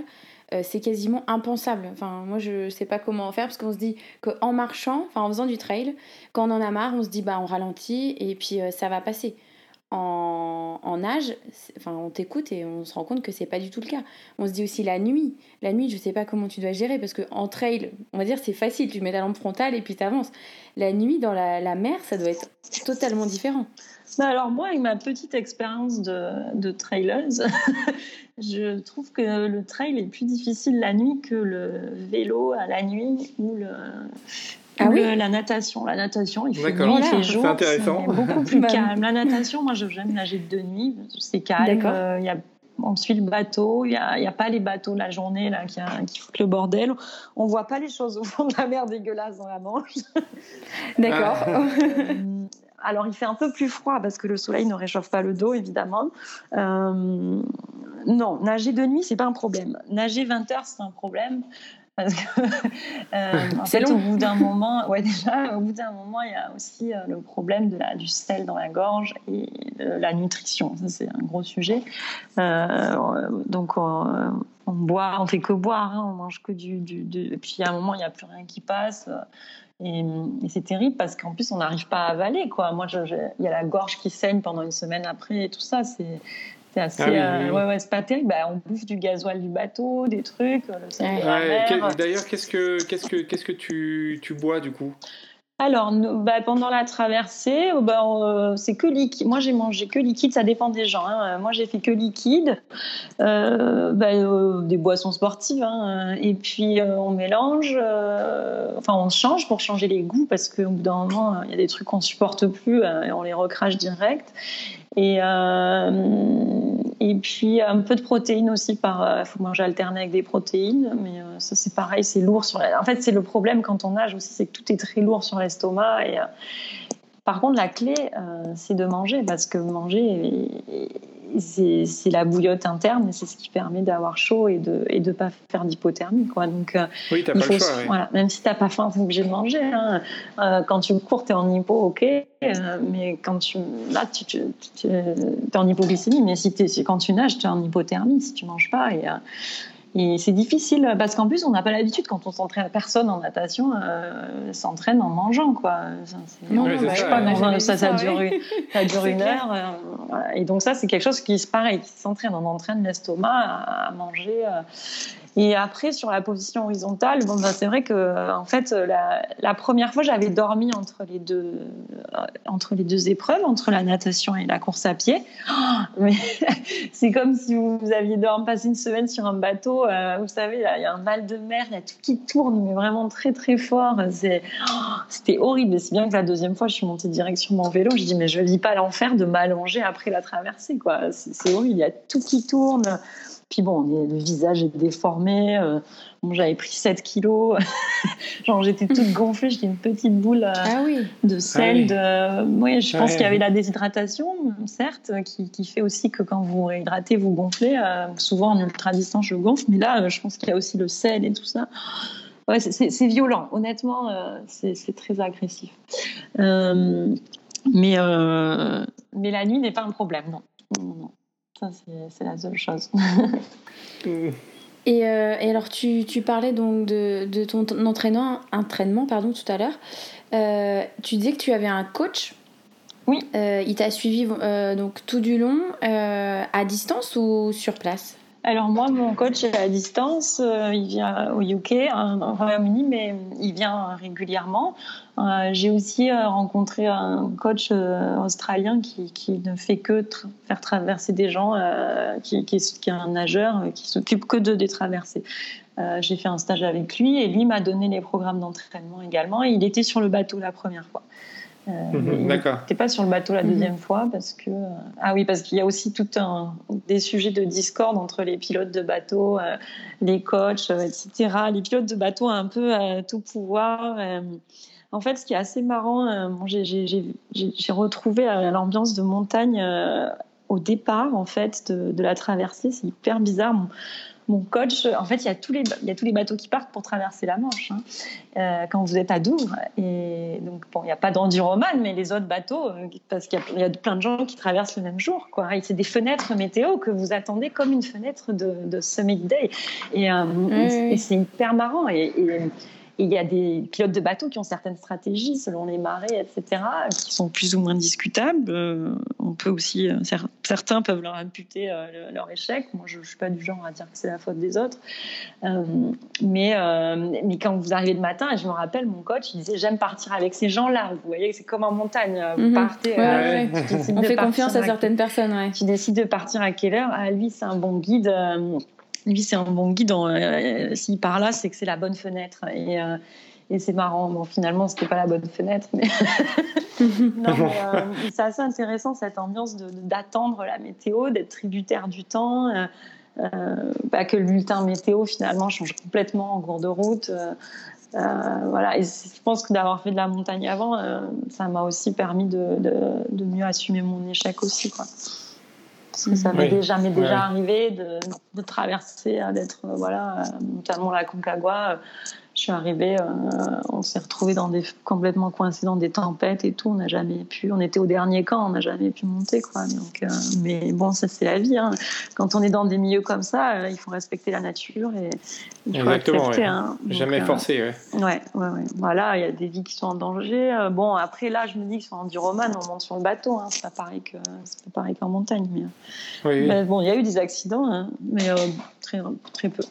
euh, c'est quasiment impensable. Enfin, moi, je sais pas comment faire parce qu'on se dit qu'en marchant, en faisant du trail, quand on en a marre, on se dit, bah, on ralentit et puis euh, ça va passer. En, en nage, enfin, on t'écoute et on se rend compte que c'est pas du tout le cas. On se dit aussi la nuit. La nuit, je sais pas comment tu dois gérer parce que en trail, on va dire, c'est facile. Tu mets ta lampe frontale et puis tu avances. La nuit, dans la, la mer, ça doit être totalement différent. Bah, alors moi, avec ma petite expérience de, de trailers, je trouve que le trail est plus difficile la nuit que le vélo à la nuit ou le, ah la natation. La natation, il fait nuit, il fait jour. C'est intéressant. beaucoup plus calme. La natation, moi, j'aime nager de nuit. C'est calme. Euh, il y a on suit le bateau, il n'y a, a, pas les bateaux la journée là, qui, qui foutent le bordel. On voit pas les choses au fond de la mer dégueulasse dans la Manche. D'accord. Euh, alors, il fait un peu plus froid parce que le soleil ne réchauffe pas le dos, évidemment. Euh, non, nager de nuit, c'est pas un problème. Nager 20 heures, c'est un problème. Parce que, euh, en fait, au bout d'un moment, ouais, déjà, au bout d'un moment, il y a aussi euh, le problème de la, du sel dans la gorge et de la nutrition. Ça, c'est un gros sujet. donc, on, boit, on fait que boire, hein, on mange que du, du, Et puis, à un moment, il n'y a plus rien qui passe. Et, c'est terrible parce qu'en plus, on n'arrive pas à avaler. Quoi. Moi, il y a la gorge qui saigne pendant une semaine après et tout ça. C'est. assez, ah euh, ouais, ouais, c'est pas terrible. Bah, on bouffe du gasoil du bateau, des trucs. D'ailleurs, qu'est-ce que, qu'est-ce que, qu'est-ce que tu, tu bois du coup? Alors, bah, pendant la traversée, oh, bah, euh, c'est que liquide. Moi, j'ai mangé que liquide, ça dépend des gens. Hein. Moi, j'ai fait que liquide, euh, bah, euh, des boissons sportives. Hein. Et puis, on mélange, enfin, on change pour changer les goûts parce qu'au bout d'un moment, il y a des trucs qu'on supporte plus et on les recrache direct. Et, euh, et puis un peu de protéines aussi. Par, euh, faut manger alterner avec des protéines, mais euh, ça c'est pareil, c'est lourd sur. En fait, c'est le problème quand on nage aussi, c'est que tout est très lourd sur l'estomac. Et par contre, la clé, c'est de manger parce que manger c'est la bouillotte interne et c'est ce qui permet d'avoir chaud et de et de pas faire d'hypothermie quoi donc euh, oui, pas le choix, voilà, même si t'as pas faim t'es obligé de manger hein. euh, quand tu cours t'es en hypo ok euh, mais quand tu là tu, tu, es en hypoglycémie mais si, es, quand tu nages tu es en hypothermie si tu manges pas et c'est difficile parce qu'en plus, on n'a pas l'habitude quand on s'entraîne. Personne en natation euh, s'entraîne en mangeant, quoi. Non, non, bah, pas, ça, ça, dure, ça dure une heure. Euh, et donc ça, c'est quelque chose qui, pareil, qui s'entraîne. On entraîne l'estomac à, manger. Euh, Et après, sur la position horizontale, bon, bah, c'est vrai que en fait, la, la première fois, j'avais dormi entre les, deux, entre les deux épreuves, entre la natation et la course à pied. mais c'est comme si vous, aviez dormi, passé une semaine sur un bateau. vous savez, il y a un mal de mer, il y a tout qui tourne, mais vraiment très très fort. C'était horrible. C'est bien que la deuxième fois, je suis montée direct sur mon vélo. Je dis, mais je ne vis pas l'enfer de m'allonger après la traversée. C'est horrible, il y a tout qui tourne. Puis bon, le visage est déformé. Euh, bon, J'avais pris 7 kilos. Genre, j'étais toute gonflée. J'étais une petite boule euh, ah oui. de sel. Ah oui. De... je pense qu'il y avait la déshydratation, certes, qui, qui, fait aussi que quand vous hydratez, vous gonflez. Euh, souvent, en ultra-distance, je gonfle. Mais là, je pense qu'il y a aussi le sel et tout ça. Ouais, c'est violent. Honnêtement, c'est très agressif. mais, mais la nuit n'est pas un problème, non. non, non. Ça, c'est la seule chose. et, euh, et, alors, tu, tu, parlais donc de, de ton entraînement, entraînement pardon, tout à l'heure. Euh, tu disais que tu avais un coach. Oui. Euh, il t'a suivi donc tout du long, à distance ou sur place? Alors moi, mon coach est à distance, euh, il vient au UK, au Royaume-Uni, mais il vient régulièrement. Euh, j'ai aussi euh, rencontré un coach australien qui, ne fait que faire traverser des gens, qui, est, un nageur, qui s'occupe que de des traversées. J'ai fait un stage avec lui et lui m'a donné les programmes d'entraînement également. Il était sur le bateau la première fois. Euh, mhm, D'accord. N'était pas sur le bateau la deuxième mhm. fois parce que euh, ah oui parce qu'il y a aussi tout un des sujets de discorde entre les pilotes de bateau, euh, les coachs, etc. Les pilotes de bateau ont un peu tout pouvoir. en fait, ce qui est assez marrant, j'ai retrouvé l'ambiance de montagne au départ en fait de, de la traversée. C'est hyper bizarre mon coach, en fait, il y, a tous les, il y a tous les bateaux qui partent pour traverser la Manche hein, euh, quand vous êtes à Douvres. Et donc, bon, il n'y a pas d'enduroman, mais les autres bateaux, euh, parce qu'il y, a plein de gens qui traversent le même jour. Quoi. Et c'est des fenêtres météo que vous attendez comme une fenêtre de, de Summit Day. Et, euh, et c'est hyper marrant. et, et il y a des pilotes de bateaux qui ont certaines stratégies selon les marées, etc., qui sont plus ou moins discutables. Euh, on peut aussi, euh, certains peuvent leur imputer euh, leur échec. Moi, je ne suis pas du genre à dire que c'est la faute des autres. mais, mais quand vous arrivez le matin, et je me rappelle, mon coach, il disait J'aime partir avec ces gens-là. Vous voyez, c'est comme en montagne. Vous mhm. partez. On fait confiance à certaines personnes. Qui décident de partir à quelle heure Ah, lui, c'est un bon guide lui, c'est un bon guide. Euh, S'il part là, c'est que c'est la bonne fenêtre. Et, euh, et c'est marrant. Bon, finalement, c'était pas la bonne fenêtre, mais, euh, c'est assez intéressant cette ambiance d'attendre la météo, d'être tributaire du temps. Bah, que le bulletin météo finalement change complètement en cours de route. voilà, et je pense que d'avoir fait de la montagne avant, ça m'a aussi permis de, de, mieux assumer mon échec aussi. Parce que ça m'est déjà, déjà arrivé de, de traverser, d'être, voilà, notamment la Concagua je suis arrivée, euh, on s'est retrouvé dans des complètement coincé dans des tempêtes et tout. On n'a jamais pu. On était au dernier camp, on n'a jamais pu monter quoi. Donc, euh, mais bon, ça c'est la vie. Hein. Quand on est dans des milieux comme ça, euh, il faut respecter la nature et il faut Exactement, hein. jamais forcer. Ouais. ouais, ouais, Voilà, il y a des vies qui sont en danger. bon, après là, je me dis que sur Enduroman, on monte sur le bateau. Hein. C'est pas pareil que c'est pas pareil qu'en montagne. Mais, mais bon, il y a eu des accidents, hein. mais très très peu.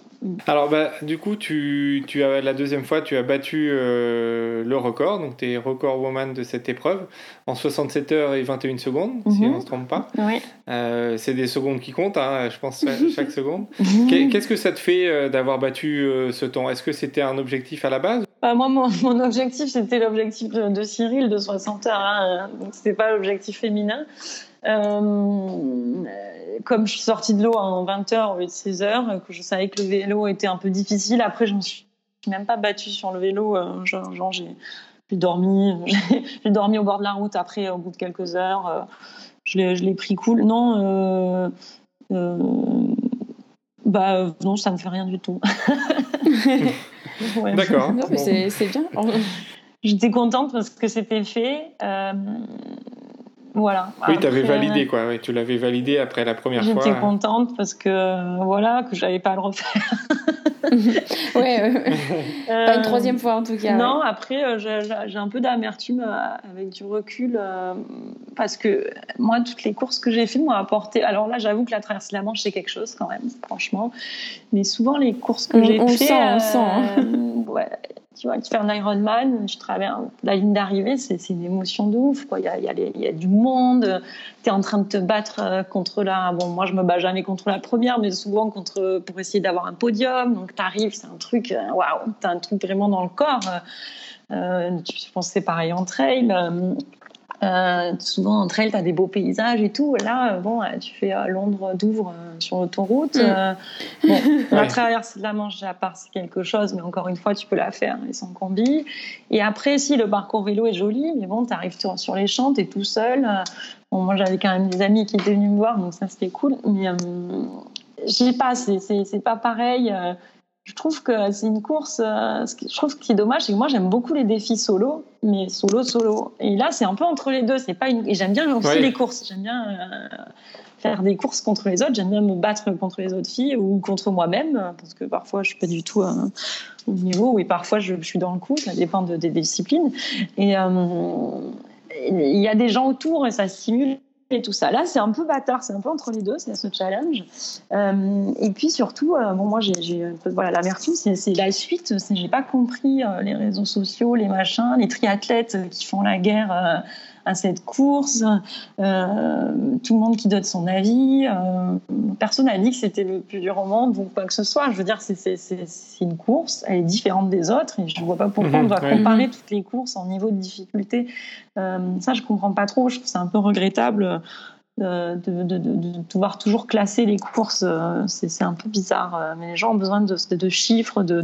Alors, bah, du coup, tu, tu as, la deuxième fois, tu as battu euh, le record, donc tu es record woman de cette épreuve, en 67 heures et 21 secondes, si mhm. on ne se trompe pas. Oui. Euh, c'est des secondes qui comptent, hein, je pense, chaque seconde. Mhm. Qu'est-ce que ça te fait euh, d'avoir battu ce temps? Est-ce que c'était un objectif à la base? Bah, Moi, mon, mon objectif, c'était l'objectif de, Cyril de 60 heures, hein, donc c'était pas l'objectif féminin. Euh, comme je suis sortie de l'eau en 20 heures au lieu de 16 heures, que je savais que le vélo était un peu difficile, après je me suis même pas battue sur le vélo. Euh, genre, j'ai dormi, j'ai dormi au bord de la route. Après, au bout de quelques heures, euh, je l'ai pris cool. Non, bah non, ça me fait rien du tout. D'accord. C'est bien. J'étais contente parce que c'était fait. Voilà. Oui, tu avais validé quoi. Oui, tu l'avais validé après la première fois. J'étais contente parce que voilà que j'avais pas à le refaire. ouais, pas une troisième fois en tout cas. Non, après euh, j'ai un peu d'amertume euh, avec du recul parce que moi, toutes les courses que j'ai faites m'ont apporté. Alors là, j'avoue que la traversée de la Manche, c'est quelque chose quand même, franchement. Mais souvent, les courses que j'ai faites. Sent, on sent, hein. ouais, tu vois, fais un Ironman, tu traverses la ligne d'arrivée, c'est une émotion de ouf. Il, y a, du monde, tu es en train de te battre euh, contre la. Bon, moi, je me bats jamais contre la première, mais souvent contre, pour essayer d'avoir un podium. Donc, tu arrives, c'est un truc, euh, waouh, tu as un truc vraiment dans le corps. Euh, je pense que c'est pareil en trail. Euh, souvent entre elles, tu as des beaux paysages et tout. Là, euh, bon, euh, tu fais Londres Douvres sur l'autoroute. Mm. bon, la traversée de la Manche, à part, c'est quelque chose, mais encore une fois, tu peux la faire et sans combi. Et après, si le parcours vélo est joli, mais bon, tu arrives sur les champs, tu es tout seul. Bon, moi, j'avais quand même des amis qui étaient venus me voir, donc ça, c'était cool. Mais je sais pas, c'est pas pareil je trouve que c'est une course. Euh, je trouve ce qui est dommage, c'est que moi j'aime beaucoup les défis solo, mais solo solo. Et là, c'est un peu entre les deux. C'est pas une... Et j'aime bien aussi les courses. J'aime bien euh, faire des courses contre les autres. J'aime bien me battre contre les autres filles ou contre moi-même, parce que parfois je suis pas du tout euh, au niveau. Et parfois je, suis dans le coup. Ça dépend de, des disciplines. Et il y a des gens autour et ça stimule et tout ça. Là, c'est un peu bâtard, c'est un peu entre les deux, c'est ce challenge. Euh, et puis surtout, euh, bon, moi, j'ai voilà l'amertume, c'est la suite. J'ai pas compris euh, les réseaux sociaux, les machins, les triathlètes qui font la guerre à cette course, euh, tout le monde qui donne son avis. Euh, personne n'a dit que c'était le plus dur au monde ou quoi que ce soit. Je veux dire, c'est une course, elle est différente des autres et je ne vois pas pourquoi on doit mhm. comparer toutes les courses en niveau de difficulté. Euh, ça, je comprends pas trop. Je trouve c'est un peu regrettable de, de, de, devoir toujours classer les courses, euh, c'est un peu bizarre. Euh, mais les gens ont besoin de, chiffres, de,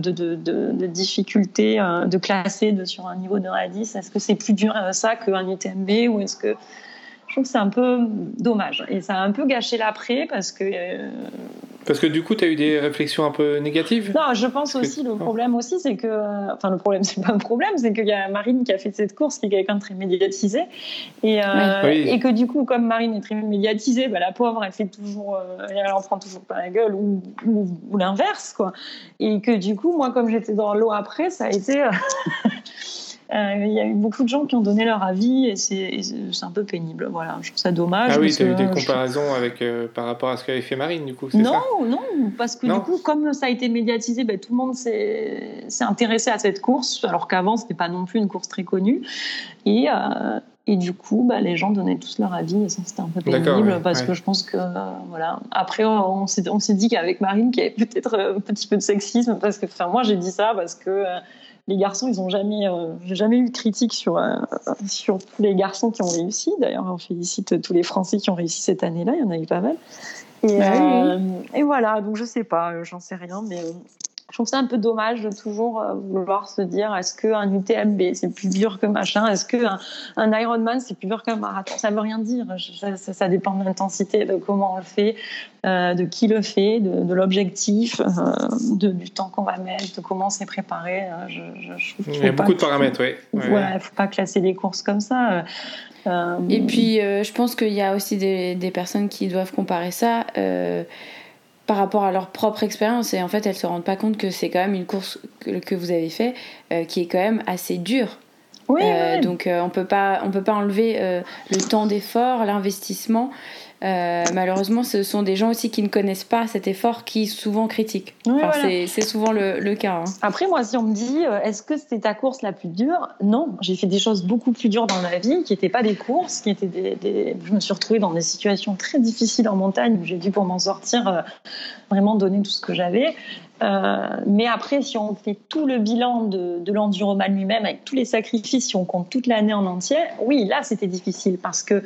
difficultés, euh, de classer sur un niveau de 1 à 10. Est-ce que c'est plus dur ça qu'un UTMB ou est-ce que trouve que c'est un peu dommage et ça a un peu gâché l'après parce que parce que du coup, tu as eu des réflexions un peu négatives Non, je pense aussi, le problème aussi, c'est que. Enfin, le problème, c'est pas un problème, c'est qu'il y a Marine qui a fait cette course, qui est quelqu'un de très médiatisé. Et, euh, et que du coup, comme Marine est très médiatisée, bah, la pauvre, elle fait toujours. Euh, elle en prend toujours pas la gueule, ou, ou, l'inverse, quoi. Et que du coup, moi, comme j'étais dans l'eau après, ça a été. Euh, Euh, il y a eu beaucoup de gens qui ont donné leur avis et c'est un peu pénible. Voilà, je trouve ça dommage. Ah oui, tu as eu des comparaisons avec, euh, par rapport à ce qu'avait fait Marine, du coup Non, ça? non, parce que du coup, comme ça a été médiatisé, ben, tout le monde s'est intéressé à cette course, alors qu'avant, ce n'était pas non plus une course très connue. Et. Euh, et du coup, bah, les gens donnaient tous leur avis, et ça c'était un peu pénible parce que je pense que voilà. Après, on s'est dit qu'avec Marine, qu'il y avait peut-être un petit peu de sexisme parce que, enfin, moi j'ai dit ça parce que les garçons, ils ont jamais, euh, j'ai jamais eu de critique sur euh, sur tous les garçons qui ont réussi. D'ailleurs, on félicite tous les Français qui ont réussi cette année-là. Il y en a eu pas mal. Et, bah euh, et voilà. Donc je sais pas, j'en sais rien, mais je trouve ça un peu dommage de toujours euh, vouloir se dire est-ce qu'un UTMB c'est plus dur que machin? Est-ce qu'un un Ironman c'est plus dur qu'un marathon? Ça veut rien dire. Ça, dépend de l'intensité, de comment on le fait, euh, de qui le fait, de, l'objectif, euh, du temps qu'on va mettre, de comment c'est préparé. Je, Il y a beaucoup de paramètres, oui. Ouais, il ne faut pas classer les courses comme ça. Et puis, je pense qu'il y a aussi des, des, personnes qui doivent comparer ça par rapport à leur propre expérience et en fait elles se rendent pas compte que c'est quand même une course que, vous avez fait euh, qui est quand même assez dure. Euh, donc euh, on peut pas on peut pas enlever le temps d'effort, l'investissement euh, malheureusement, ce sont des gens aussi qui ne connaissent pas cet effort qui souvent critiquent. C'est souvent le, cas. Hein. Après, moi, si on me dit, euh, est-ce que c'était ta course la plus dure? Non, j'ai fait des choses beaucoup plus dures dans ma vie, qui n'étaient pas des courses, qui étaient des, Je me suis retrouvée dans des situations très difficiles en montagne où j'ai dû, pour m'en sortir, euh, vraiment donner tout ce que j'avais. Mais après, si on fait tout le bilan de, de l'enduroman lui-même, avec tous les sacrifices, si on compte toute l'année en entier, oui, là, c'était difficile parce que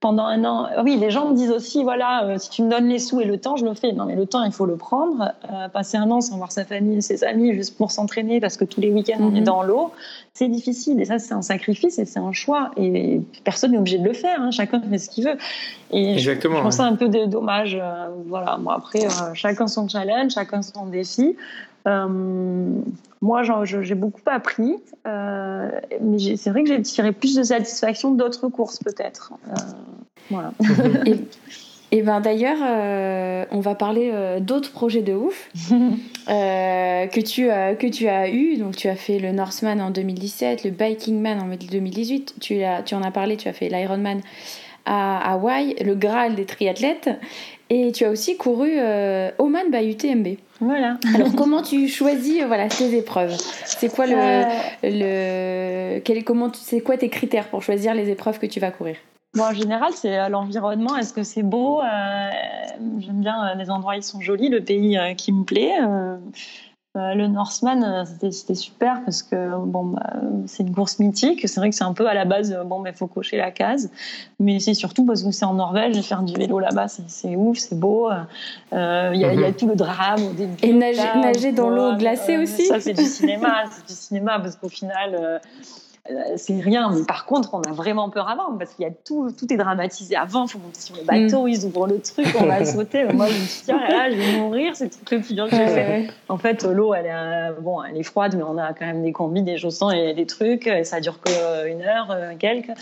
pendant un an. Oui, les gens me disent aussi, voilà, euh, si tu me donnes les sous et le temps, je le fais. Non, mais le temps, il faut le prendre. Euh, passer un an sans voir sa famille et ses amis juste pour s'entraîner parce que tous les week-ends on est mhm. dans l'eau, c'est difficile. Et ça, c'est un sacrifice et c'est un choix. Et personne n'est obligé de le faire. Hein. Chacun fait ce qu'il veut. Et Exactement. Je, pense ça un peu dommage. Euh, voilà. Bon, après, chacun son challenge, chacun son défi. Moi, j'ai beaucoup appris, euh, mais c'est vrai que j'ai tiré plus de satisfaction d'autres courses, peut-être. Euh, voilà. et, ben d'ailleurs, euh, on va parler d'autres projets de ouf. euh, que, tu as, que tu as eu. Donc, tu as fait le Northman en 2017, le Biking Man en 2018. Tu, as, tu en as parlé, tu as fait l'Ironman à Hawaï, le Graal des triathlètes. Et tu as aussi couru euh, Oman by UTMB. Voilà. Alors, comment tu choisis voilà, tes épreuves? C'est quoi le. Euh... le quel, comment, c'est quoi tes critères pour choisir les épreuves que tu vas courir? Bon, en général, c'est euh, l'environnement. Est-ce que c'est beau? Euh, J'aime bien les endroits, ils sont jolis, le pays qui me plaît. Euh, le Northman, c'était super parce que bon, bah, c'est une course mythique. C'est vrai que c'est un peu à la base, bon, mais faut cocher la case. Mais c'est surtout parce que c'est en Norvège et faire du vélo là-bas, c'est ouf, c'est beau. Il euh, y, a, y, a mhm. tout le drame au début. Et nager, nager dans l'eau glacée aussi. Ça, c'est du cinéma. c'est du cinéma parce qu'au final euh, euh, c'est rien. Mais par contre, on a vraiment peur avant parce qu'il y a tout, tout est dramatisé avant. Il faut monter sur le bateau, mm. ils ouvrent le truc, on va sauter. Moi, je me suis dit, tiens, là, je vais mourir, c'est tout le plus dur que j'ai fait. En fait, l'eau, elle est, euh, bon, elle est froide, mais on a quand même des combis, des chaussons et des trucs. Et ça dure qu'une heure, quelques.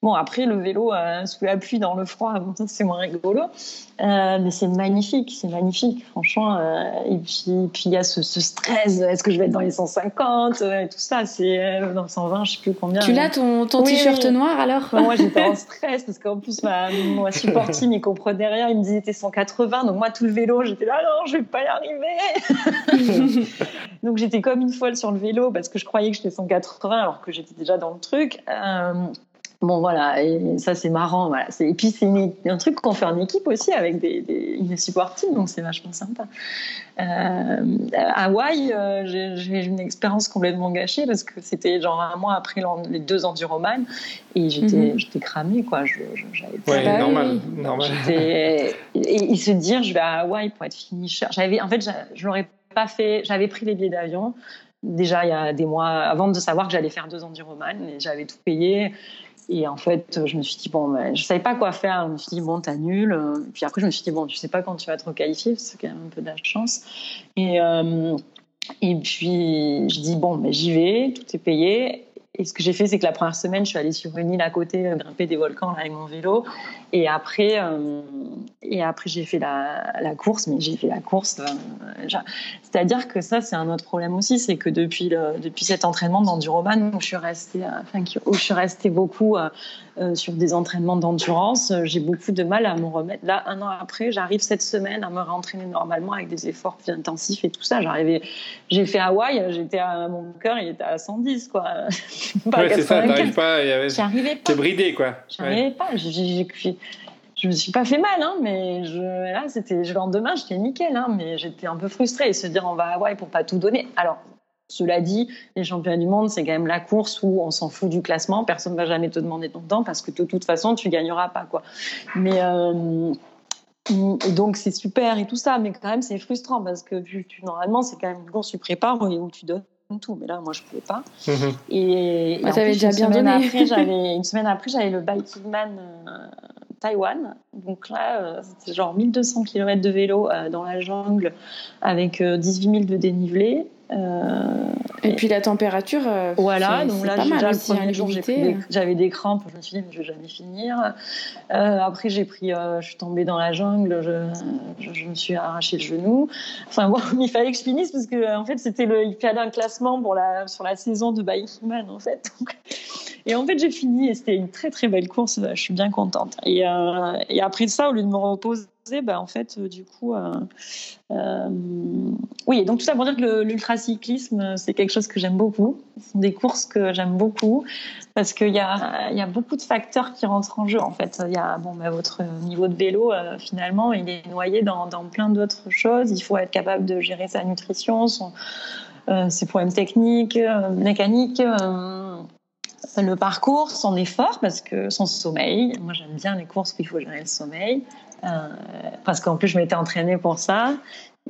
Bon, après, le vélo euh, sous la pluie, dans le froid, c'est moins rigolo. Euh, mais c'est magnifique, c'est magnifique, franchement. Euh, et puis, puis il y a ce, ce stress. Est-ce que je vais être dans les 150 euh, et tout ça C'est dans 120, je sais plus combien. Tu l'as ton, ton t-shirt noir alors Moi, j'étais en stress parce qu'en plus, ma, mon support team, il comprend derrière, il me disait t'es 180. Donc moi, tout le vélo, j'étais là, non, je vais pas y arriver. donc j'étais comme une folle sur le vélo parce que je croyais que j'étais 180 alors que j'étais déjà dans le truc. Euh, Bon voilà, et ça c'est marrant. Voilà. Et puis c'est un truc qu'on fait en équipe aussi avec des, des, des support donc c'est vachement sympa. Euh, à Hawaï, euh, j'ai eu une expérience complètement gâchée parce que c'était genre un mois après les deux enduroman et j'étais mm j'étais cramée quoi. Je, je ouais, normal, normal. Et, et, se dire je vais à Hawaï pour être finisher. J'avais en fait je l'aurais pas fait. J'avais pris les billets d'avion déjà il y a des mois avant de savoir que j'allais faire deux enduroman et j'avais tout payé et en fait, je me suis dit, bon, ben, je savais pas quoi faire. Je me suis dit, bon, t'annules. Puis après, je me suis dit, bon, tu sais pas quand tu vas être qualifié, c'est quand même un peu de la chance. Et, euh, et puis, je dis, bon, ben, j'y vais, tout est payé. Et ce que j'ai fait, c'est que la première semaine, je suis allée sur une île à côté, euh, grimper des volcans avec mon vélo. Et après, euh, et après j'ai fait la, course, mais j'ai fait la course. Euh, C'est-à-dire que ça, c'est un autre problème aussi, c'est que depuis, depuis cet entraînement d'enduroman où je suis restée, où je suis restée beaucoup euh, sur des entraînements d'endurance, j'ai beaucoup de mal à me remettre. Là, un an après, j'arrive cette semaine à me réentraîner normalement avec des efforts plus intensifs et tout ça. J'arrivais, j'ai fait Hawaï, j'étais à mon cœur, il était à 110, quoi. ouais, c'est ça, t'arrives pas, avait... J'arrivais pas. T'es bridé, quoi. J'arrivais ouais. pas. J'ai, je me suis pas fait mal, hein, mais je, là, c'était le lendemain, j'étais nickel, hein, mais j'étais un peu frustrée. Et se dire, on va à Hawaï pour pas tout donner. Alors, cela dit, les championnats du monde, c'est quand même la course où on s'en fout du classement. Personne ne va jamais te demander ton temps parce que de toute façon, tu gagneras pas, quoi. Mais euh, donc c'est super et tout ça, mais quand même c'est frustrant parce que tu, tu normalement c'est quand même une course tu prépares où tu donnes tout, mais là moi je pouvais pas. Mmh. Et, et Moi, déjà bien donné. Après, j'avais une semaine après j'avais le Biking Man euh, Taïwan. Donc là, euh, c'était genre 1200 km de vélo euh, dans la jungle avec 18 000 de dénivelé. Euh, et, et, puis la température. Euh, voilà, donc là, déjà, le premier jour, j'avais des, crampes. Je me suis dit, je vais jamais finir. Euh, après, j'ai pris, je suis tombée dans la jungle, je, je, je, me suis arraché le genou. Enfin, bon, il fallait que je finisse parce que, en fait, c'était le, il fallait un classement pour la, sur la saison de Bikeman, en fait. Donc, et en fait, j'ai fini et c'était une très, très belle course. Je suis bien contente. Et, euh, après ça, au lieu de me reposer, bah, en fait, euh, du coup, euh, oui, donc tout ça pour dire que l'ultracyclisme, c'est quelque chose que j'aime beaucoup. Ce sont des courses que j'aime beaucoup parce qu'il y a, beaucoup de facteurs qui rentrent en jeu. En fait, il y a bon, bah, votre niveau de vélo, finalement, il est noyé dans, plein d'autres choses. Il faut être capable de gérer sa nutrition, ses problèmes techniques, mécaniques le parcours, son effort, parce que son sommeil. Moi, j'aime bien les courses où il faut gérer le sommeil. Euh, parce qu'en plus je m'étais entraînée pour ça.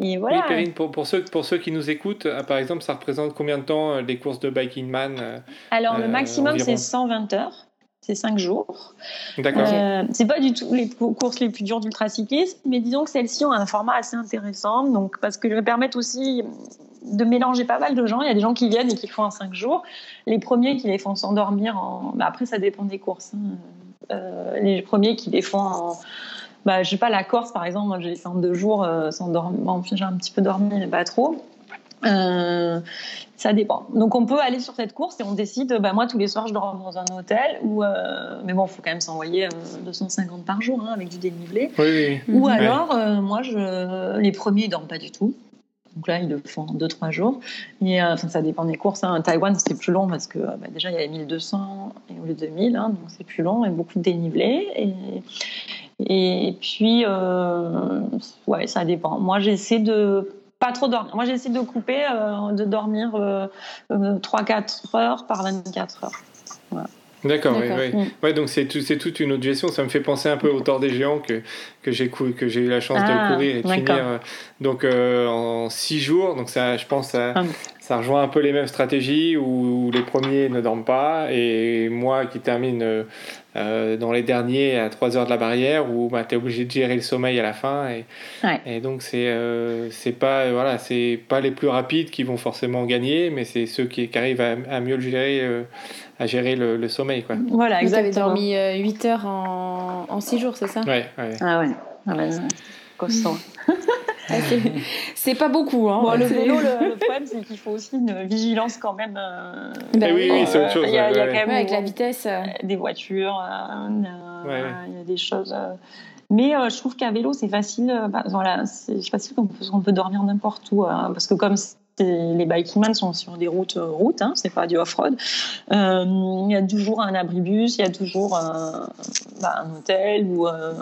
Et voilà. Oui, Perrine, pour, pour, ceux, pour ceux qui nous écoutent, euh, par exemple, ça représente combien de temps euh, les courses de Biking Man Alors, le maximum, c'est 120 heures. C'est 5 jours. D'accord. Euh, c'est pas du tout les courses les plus dures d'ultracyclisme, mais disons que celles-ci ont un format assez intéressant, donc parce qu'elles permettent aussi de mélanger pas mal de gens. Il y a des gens qui viennent et qui font en 5 jours. Les premiers qui les font s'endormir en. Bah après, ça dépend des courses. Hein Euh, les premiers qui les font en. Bah, je sais pas, la Corse, par exemple, moi, j'ai fait en deux jours euh, sans dormir. Bon, j'ai un petit peu dormi, mais pas trop. Euh, ça dépend. Donc on peut aller sur cette course et on décide, bah, moi tous les soirs je dors dans un hôtel, ou, euh, mais bon, il faut quand même s'envoyer euh, 250 par jour hein, avec du dénivelé. Oui, oui. Ou alors, moi, je... les premiers ils dorment pas du tout. Donc là, ils le font en 2-3 jours. Et, euh, ça dépend des courses. Hein. Taïwan, c'était plus long parce que euh, bah, déjà, il y avait 1200 et au lieu de 1000, hein, donc c'est plus long et beaucoup de dénivelé. Et, et puis, euh, ouais, ça dépend. Moi, j'essaie de pas trop dormir. Moi, j'essaie de couper, euh, de dormir euh, euh, 3-4 heures par 24 heures. D'accord, oui. Mm. Ouais, donc c'est tout- c'est toute une autre gestion. Ça me fait penser un peu au Tour des Géants que, que j'ai cou- que j'ai eu la chance Ah, de courir et de finir euh, donc, euh, en six jours. Donc ça, je pense ça, Ah. Ça rejoint un peu les mêmes stratégies où les premiers ne dorment pas et moi qui termine euh, euh, dans les derniers à 3 heures de la barrière où bah, tu es obligé de gérer le sommeil à la fin. Et, Ouais. et donc c'est euh, c'est pas, euh, voilà, c'est pas les plus rapides qui vont forcément gagner, mais c'est ceux qui, qui arrivent à, à mieux le gérer, euh, à gérer le, le sommeil. Quoi. Voilà, Vous avez dormi 8 heures en, en 6 jours, c'est ça? Ouais, ouais. Ah ouais. Ah ouais, ouais. Ah, c'est- pas beaucoup. Hein. Bon, le vélo, le, le problème, c'est qu'il faut aussi une vigilance quand même. euh, Eh oui, oui, c'est autre chose. Il y a, il y a ouais, quand même Ouais, avec la vitesse. euh, des voitures, euh, il y a- Ouais. il y a des choses. euh. Mais euh, je trouve qu'à vélo, c'est facile. euh, bah, voilà, c'est facile qu'on peut, qu'on peut dormir n'importe où. hein, parce que comme les bikingman sont sur des routes, euh, routes, hein, c'est pas du off-road. euh, Il y a toujours un abribus, il y a toujours un, bah, un hôtel ou euh,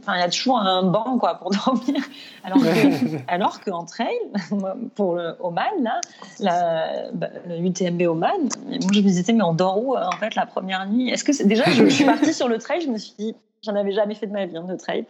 enfin il y a toujours un banc quoi pour dormir. Alors que, alors qu'en trail, pour le Oman là, la, bah, le UTMB Oman, moi je me disais mais on dort où euh, en fait la première nuit? Est-ce que déjà je, je suis partie sur le trail, je me suis dit j'en avais jamais fait de ma vie hein, de trail.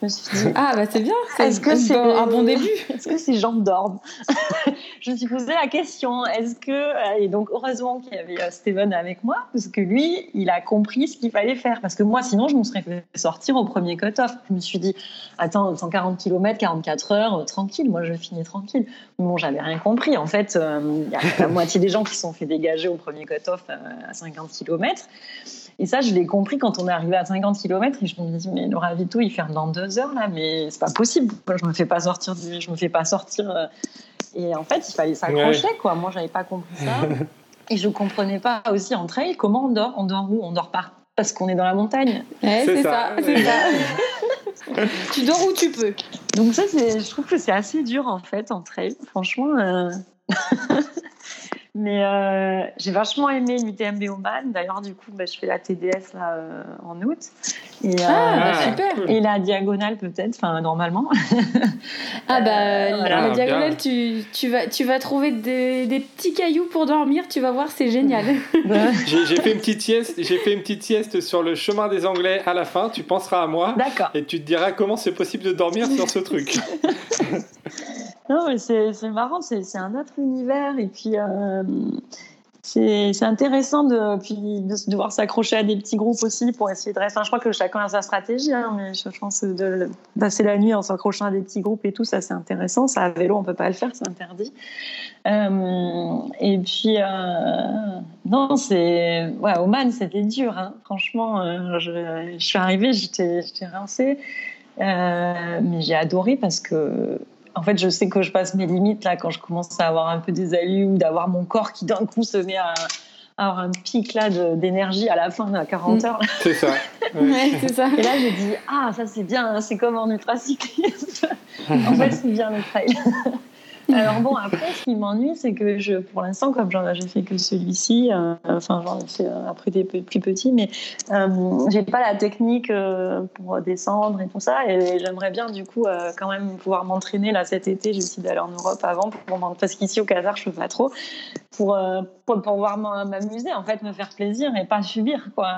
Je me suis dit Ah, bah c'est bien. C'est Est-ce que c'est- un bon début. est-ce que ces gens dorment Je me suis posé la question. Est-ce que euh, et donc heureusement qu'il y avait euh, Steven avec moi parce que lui, il a compris ce qu'il fallait faire. Parce que moi, sinon, je me serais fait sortir au premier cut-off. Je me suis dit, attends, 140 km, 44 heures, euh, tranquille. Moi, je finis tranquille. Mais bon, j'avais rien compris. En fait, euh, il y a la moitié des gens qui se sont fait dégager au premier cut-off euh, à 50 km. Et ça, je l'ai compris quand on est arrivé à 50 km et je me dis, mais le ravito, il ferme dans deux heures là, mais c'est pas possible. Je me fais pas sortir du, je me fais pas sortir. euh. Et en fait, il fallait s'accrocher, quoi. Moi, j'avais pas compris ça. Et je comprenais pas aussi en trail comment on dort. On dort où? On dort pas parce qu'on est dans la montagne. Ouais, C'est ça. ça. c'est ça. tu dors où tu peux. Donc ça, je trouve que c'est assez dur en fait en trail. Franchement. euh. Mais euh, j'ai vachement aimé l'UTMB Oman. D'ailleurs, du coup, bah, je fais la TDS là, euh, en août. Et, euh, Ah, bah, Ah, super. et la diagonale peut-être, enfin normalement. Ah bah Euh, la- voilà. la diagonale, tu, tu, vas, tu vas trouver des, des petits cailloux pour dormir, tu vas voir, c'est génial. J'ai j'ai fait une petite sieste. J'ai fait une petite sieste sur le chemin des Anglais à la fin. Tu penseras à moi D'accord. et tu te diras comment c'est possible de dormir sur ce truc. Non, mais c'est marrant, c'est un autre univers. Et puis, euh, c'est intéressant de, puis devoir s'accrocher à des petits groupes aussi pour essayer de rester. Je crois que chacun a sa stratégie, hein, mais je pense de passer la nuit en s'accrochant à des petits groupes et tout, ça c'est intéressant. Ça, à vélo, on peut pas le faire, c'est interdit. Euh, et puis, euh, non, c'est. Ouais, Oman, c'était dur. Hein. Franchement, je, je suis arrivée, j'étais rincée. Mais j'ai adoré parce que en fait, je sais que je passe mes limites là quand je commence à avoir un peu des allus ou d'avoir mon corps qui d'un coup se met à, à avoir un pic là d'énergie à la fin à 40 Mm. heures. C'est ça. Ouais. Ça. Et là, j'ai dit ah ça c'est bien, hein, c'est comme en ultracyclisme. en fait, c'est bien le trail. Alors bon, après, ce qui m'ennuie, c'est que je, pour l'instant, comme j'en- j'ai fait que celui-ci, euh, enfin j'en ai fait euh, après des plus petits, mais euh, j'ai pas la technique pour descendre et tout ça, et j'aimerais bien du coup quand même pouvoir m'entraîner là cet été. J'ai décidé d'aller en Europe avant, pour, parce qu'ici au Qatar, je peux pas trop, pour pour, pouvoir m'amuser, en fait, me faire plaisir et pas subir quoi,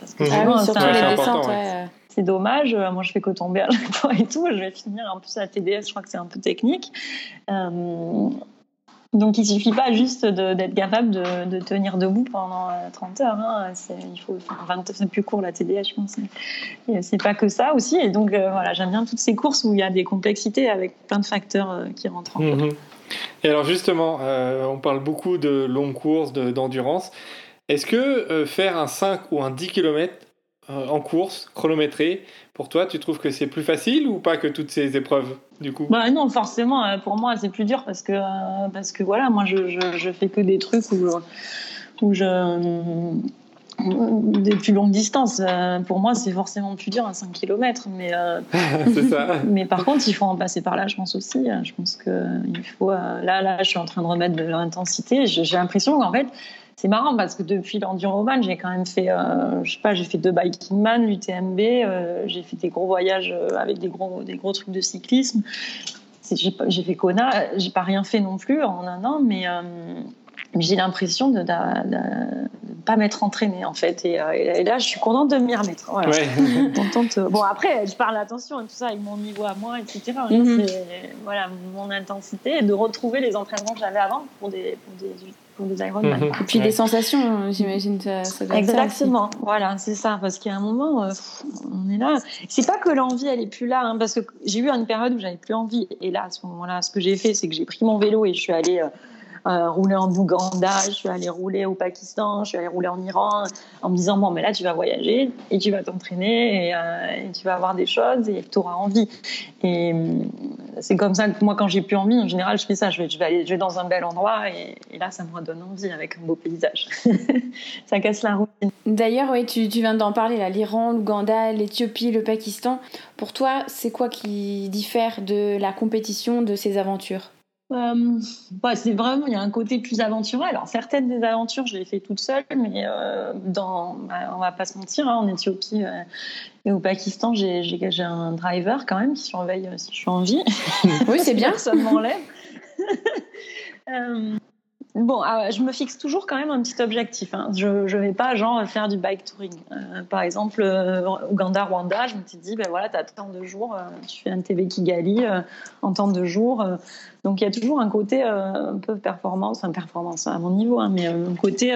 parce que. Ah oui, surtout les descentes. ouais. C'est dommage. Euh, Moi, je fais que tomber à fois et tout. Je vais finir en plus à TDS. Je crois que c'est un peu technique. Euh, donc, il suffit pas juste d'être capable de, tenir debout pendant euh, 30 heures. hein. Il faut faire 20 c'est plus court la TDS, je pense. C'est pas que ça aussi. Et donc, euh, voilà, j'aime bien toutes ces courses où il y a des complexités avec plein de facteurs euh, qui rentrent en jeu. Mhm. Et alors justement, euh, on parle beaucoup de longues courses, de- d'endurance. Est-ce que euh, faire un 5 ou un 10 km en course, chronométrée. Pour toi, tu trouves que c'est plus facile ou pas que toutes ces épreuves, du coup? Bah Non, forcément, pour moi, c'est plus dur parce que, parce que voilà, moi, je, je, je fais que des trucs où, où je des plus longues distances. Euh, pour moi, c'est forcément plus dur à 5 km. Mais, euh, ça. mais par contre, il faut en passer par là, je pense aussi. Je pense que il faut. Euh, là, là, je suis en train de remettre de l'intensité. J'ai l'impression qu'en fait, c'est marrant parce que depuis l'enduroman, j'ai quand même fait, je sais pas, j'ai fait deux biking man, l'UTMB, j'ai fait des gros voyages avec des gros, des gros trucs de cyclisme. J'ai fait Kona, j'ai pas rien fait non plus en un an, mais j'ai l'impression de ne pas m'être entraînée en fait. Euh, et, là, je suis contente de m'y remettre. contente. Euh, bon, après, je parle attention et tout ça avec mon niveau à moi, etc. Mhm. voilà, mon intensité et de retrouver les entraînements que j'avais avant pour des, pour des, pour des Ironman. Mhm. Et puis des sensations, j'imagine. Ça, ça Exactement. voilà, c'est ça. Parce qu'il y a un moment, euh, on est là. C'est pas que l'envie, elle est plus là, hein, parce que j'ai eu une période où j'avais plus envie. Et là, à ce moment-là, ce que j'ai fait, c'est que j'ai pris mon vélo et je suis allée euh, rouler en Ouganda, je suis allée rouler au Pakistan, je suis allée rouler en Iran, en me disant bon, mais là tu vas voyager et tu vas t'entraîner et, euh, tu vas avoir des choses et tu auras envie. Et euh, c'est comme ça que moi, quand j'ai plus envie, en général, je fais ça. Je vais, dans un bel endroit et, là, ça me redonne envie avec un beau paysage. ça casse la routine. D'ailleurs, oui, tu, viens d'en parler l'Iran, l'Ouganda, l'Éthiopie, le Pakistan. Pour toi, c'est quoi qui diffère de la compétition de ces aventures? Euh, bah, c'est vraiment, il y a un côté plus aventureux. Alors, certaines des aventures, je les fais toute seule, mais euh, dans, bah, on va pas se mentir, hein, en Éthiopie euh, et au Pakistan, j'ai un driver quand même qui surveille si je suis en vie. Oui, c'est bien. Ça m'enlève. Bon, ah je me fixe toujours quand même un petit objectif. Hein. Je ne vais pas genre faire du bike touring. Euh, par exemple, euh, Ouganda, Rwanda, je me suis dit, ben voilà, tu as tant de jours, euh, tu fais un TV Kigali en tant de jours. donc il y a toujours un côté un peu performance, un performance à mon niveau, hein, mais un côté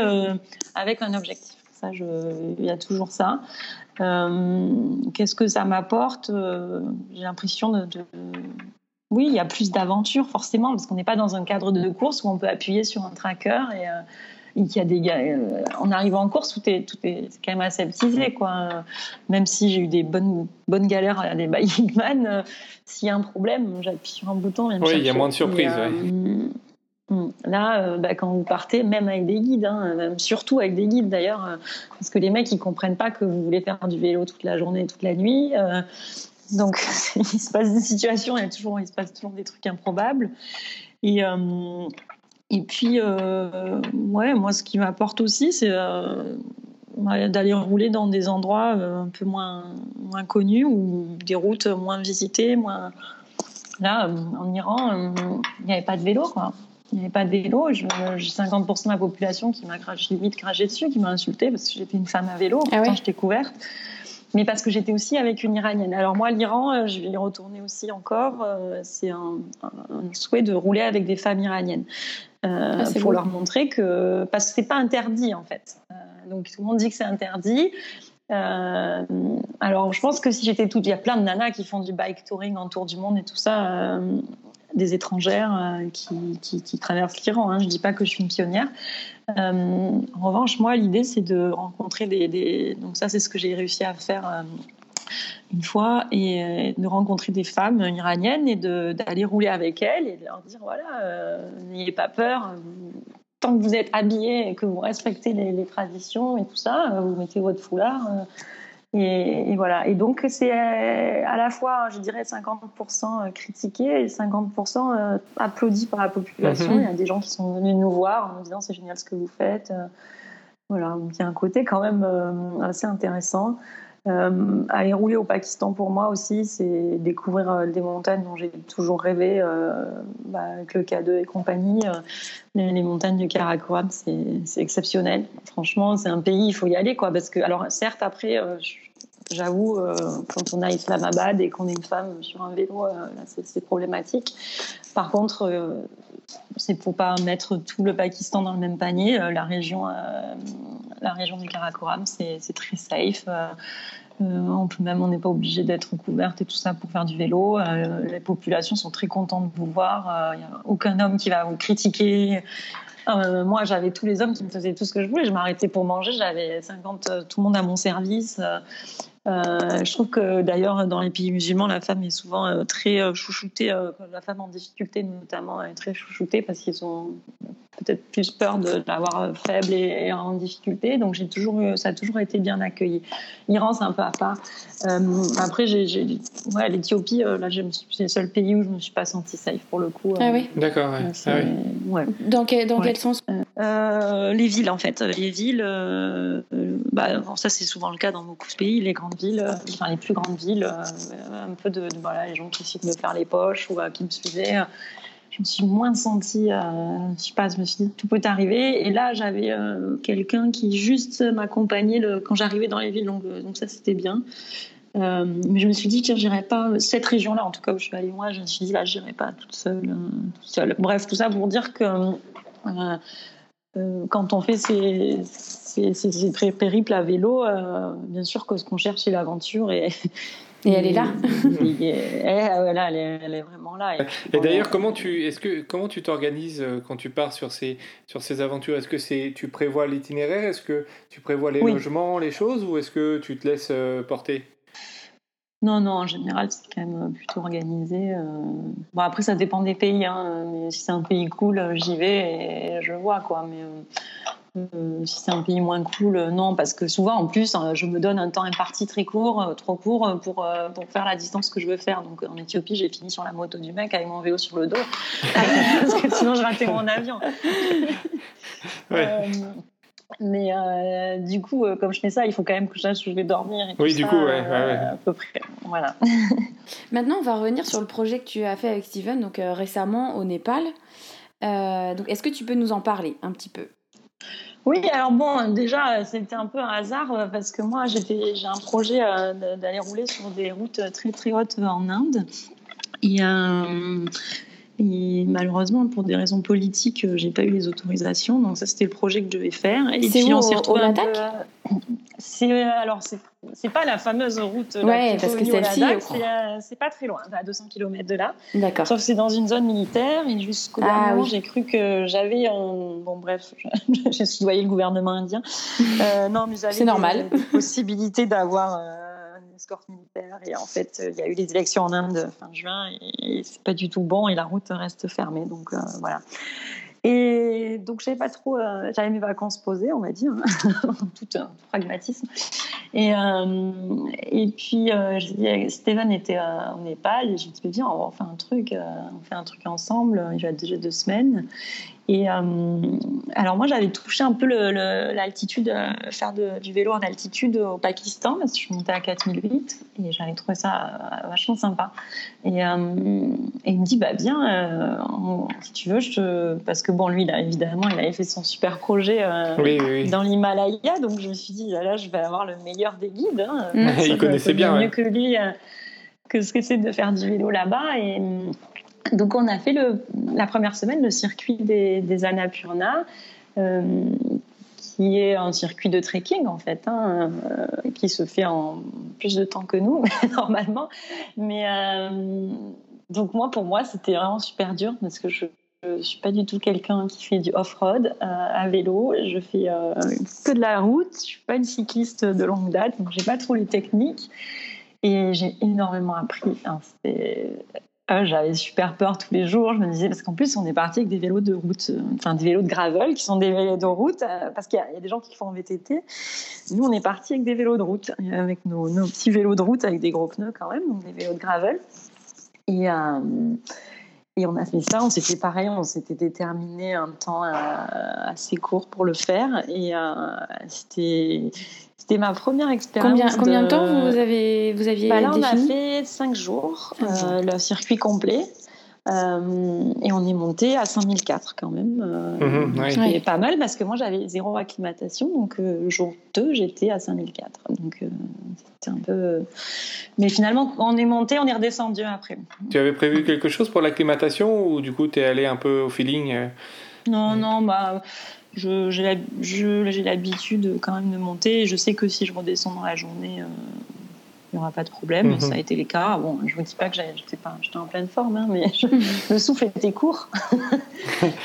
avec un objectif. Ça, il y a toujours ça. Qu'est-ce que ça m'apporte J'ai l'impression de, oui, il y a plus d'aventures forcément parce qu'on n'est pas dans un cadre de course où on peut appuyer sur un tracker et euh, il y a des euh, en arrivant en course tout est tout est quand même aseptisé quoi. Même si j'ai eu des bonnes bonnes galères à des bike man, euh, s'il y a un problème, j'appuie sur un bouton. Oui, il y a moins de surprises. Hmm, là, bah, quand vous partez, même avec des guides, hein, surtout avec des guides d'ailleurs, parce que les mecs ils comprennent pas que vous voulez faire du vélo toute la journée, toute la nuit. Donc, il se passe des situations, il, y a toujours, il se passe toujours des trucs improbables. Et, euh, et puis, euh, ouais, moi, ce qui m'apporte aussi, c'est euh, d'aller rouler dans des endroits un peu moins, moins connus ou des routes moins visitées. Moins... Là, en Iran, il n'y avait pas de vélo, quoi. Il n'y avait pas de vélo. J'ai 50% de ma population qui m'a limite craché dessus, qui m'a insulté parce que j'étais une femme à vélo. Ah pourtant, j'étais couverte mais parce que j'étais aussi avec une Iranienne. Alors moi, l'Iran, euh, je vais y retourner aussi encore. Euh, c'est un, souhait de rouler avec des femmes iraniennes euh, ah, pour leur montrer que parce que c'est pas interdit en fait. donc tout le monde dit que c'est interdit. alors je pense que si j'étais toute, il y a plein de nanas qui font du bike touring en tour du monde et tout ça des étrangères euh, qui, qui, traversent l'Iran. Hein. Je ne dis pas que je suis une pionnière. Euh, en revanche, moi, l'idée, c'est de rencontrer des, Donc ça, c'est ce que j'ai réussi à faire euh, une fois, et de rencontrer des femmes iraniennes et d'aller rouler avec elles et de leur dire, voilà, n'ayez pas peur. tant que vous êtes habillés et que vous respectez les, les traditions et tout ça, vous mettez votre foulard et, voilà. Et donc, c'est euh, à la fois, je dirais, 50% critiqué et 50% euh, applaudi par la population. Mhm. Il y a des gens qui sont venus nous voir en nous disant c'est génial ce que vous faites. Euh, voilà. Donc, il y a un côté quand même assez intéressant. Euh, aller rouler au Pakistan pour moi aussi, c'est découvrir des montagnes dont j'ai toujours rêvé, bah, avec le K2 et compagnie. les, montagnes du Karakoram, c'est exceptionnel. Franchement, c'est un pays, il faut y aller, quoi. Parce que, alors, certes, après, J'avoue, euh, quand on a Islamabad et qu'on est une femme sur un vélo, euh, c'est problématique. Par contre, euh, c'est pour pas mettre tout le Pakistan dans le même panier. la région, la région du Karakoram, c'est très safe. on même, on n'est pas obligé d'être couverte et tout ça pour faire du vélo. les populations sont très contentes de vous voir. Il n'y a aucun homme qui va vous critiquer. Moi, j'avais tous les hommes qui me faisaient tout ce que je voulais. Je m'arrêtais pour manger. J'avais 50, tout le monde à mon service. Euh, je trouve que d'ailleurs dans les pays musulmans, la femme est souvent euh, très euh, chouchoutée, la femme en difficulté notamment est très chouchoutée parce qu'ils ont peut-être plus peur de, l'avoir faible et, en difficulté. Donc j'ai toujours ça a toujours été bien accueilli. L'Iran c'est un peu à part. après j'ai, ouais, l'Éthiopie, là c'est le seul pays où je me suis pas sentie safe pour le coup. ah oui. D'accord. Ouais. Ah oui. Dans, quel, dans quel sens Les villes en fait, les villes. Bah, ça c'est souvent le cas dans beaucoup de pays, les grandes villes, euh, enfin les plus grandes villes, euh, un peu de, voilà, les gens qui essaient de me faire les poches ou euh, qui me suivaient. Je me suis moins sentie, je sais pas, je me suis dit tout peut arriver. Et là, j'avais quelqu'un qui juste m'accompagnait quand j'arrivais dans les villes, donc, donc ça c'était bien. mais je me suis dit que j'irais pas cette région-là, en tout cas où je suis allée moi, je me suis dit là, j'irai pas toute seule. Bref, tout ça pour dire que quand on fait ces, ces, très périples à vélo, euh, bien sûr que ce qu'on cherche, c'est l'aventure. Et, et elle est là. elle, est, elle, est, vraiment là. Et, d'ailleurs, comment tu est-ce que comment tu t'organises euh, quand tu pars sur ces sur ces aventures? Est-ce que c'est tu prévois l'itinéraire? Est-ce que tu prévois les logements, les choses, ou est-ce que tu te laisses euh, porter? Non, non, en général, c'est quand même plutôt organisé. Bon, après, ça dépend des pays. Hein, mais si c'est un pays cool, j'y vais et je vois, quoi. Mais euh, si c'est un pays moins cool, euh, non, parce que souvent, en plus, euh, je me donne un temps imparti très court, trop court, pour, pour faire la distance que je veux faire. Donc en Éthiopie, j'ai fini sur la moto du mec avec mon vélo sur le dos, parce que sinon je ratais mon avion. Mais du coup, comme je fais ça, il faut quand même que je sache où je vais dormir. oui, du coup, ouais, À peu près. Voilà. Maintenant, on va revenir sur le projet que tu as fait avec Steven, donc récemment au Népal. donc, est-ce que tu peux nous en parler un petit peu? Oui, alors bon, déjà, c'était un peu un hasard euh, parce que moi, j'ai un projet euh, d'aller rouler sur des routes très très hautes en Inde. Et, euh, et malheureusement, pour des raisons politiques, j'ai pas eu les autorisations. Donc ça, c'était le projet que je devais faire. Et puis on s'est retrouvé c'est alors c'est pas la fameuse route ouais, parce que celle-ci c'est pas très loin à 200 km de là d'accord sauf que c'est dans une zone militaire et jusqu'au ah, oui. j'ai cru que j'avais bon bref j'ai soudoyé le gouvernement indien euh, non mais c'est normal possibilité d'avoir euh, et en fait il y a eu les élections en Inde fin juin et, c'est pas du tout bon et la route reste fermée donc euh, voilà et donc, j'avais pas trop. Euh, j'avais mes vacances posées, on va dire, tout un pragmatisme. Et, euh, et puis, euh, Stéphane était au Népal, et je me suis dit, on va un truc, on fait un truc ensemble. Il y a déjà deux semaines. Et euh, alors moi j'avais touché un peu l'altitude, euh, faire du vélo en altitude au Pakistan parce que je suis montée à 4008 et j'avais trouvé ça euh, vachement sympa. Et, et, il me dit bah viens si tu veux je parce que bon lui évidemment il avait fait son super projet dans l'Himalaya donc je me suis dit là, je vais avoir le meilleur des guides. Hein. il connaissait bien mieux que lui que ce que c'est de faire du vélo là-bas et donc on a fait la première semaine le circuit des, Annapurna, euh, qui est un circuit de trekking en fait, hein, euh, qui se fait en plus de temps que nous normalement. Mais euh, donc moi pour moi c'était vraiment super dur parce que je je suis pas du tout quelqu'un qui fait du off-road à vélo. Je fais que de la route. Je suis pas une cycliste de longue date, donc j'ai pas trop les techniques. Et j'ai énormément appris. Hein, ah, j'avais super peur tous les jours. Je me disais, parce qu'en plus, on est parti avec des vélos de route, euh, enfin des vélos de gravel qui sont des vélos de route, euh, parce qu'il y, a des gens qui font en VTT. Nous, on est parti avec des vélos de route, avec nos, petits vélos de route avec des gros pneus quand même, donc des vélos de gravel. Et, euh, et on a fait ça, on s'était pareil, on s'était déterminé un temps assez court pour le faire. Et c'était c'était ma première expérience. Combien, combien de... temps vous, avez, vous aviez bah Là, on a fait 5 jours, euh, le circuit complet. Euh, et on est monté à 5004 quand même. Euh, mhm, pas mal parce que moi j'avais zéro acclimatation. Donc euh, jour 2, j'étais à 5004. Donc c'était un peu. Mais finalement, on est monté, on est redescendu après. Tu avais prévu quelque chose pour l'acclimatation ou du coup tu es allé un peu au feeling Non, non, bah j'ai l'habitude quand même de monter. je sais que si je redescends dans la journée, euh, il n'y aura pas de problème. Mhm. Ça a été le cas. Bon, je vous dis pas que j'étais pas, j'étais en pleine forme, hein, mais je- le souffle était court.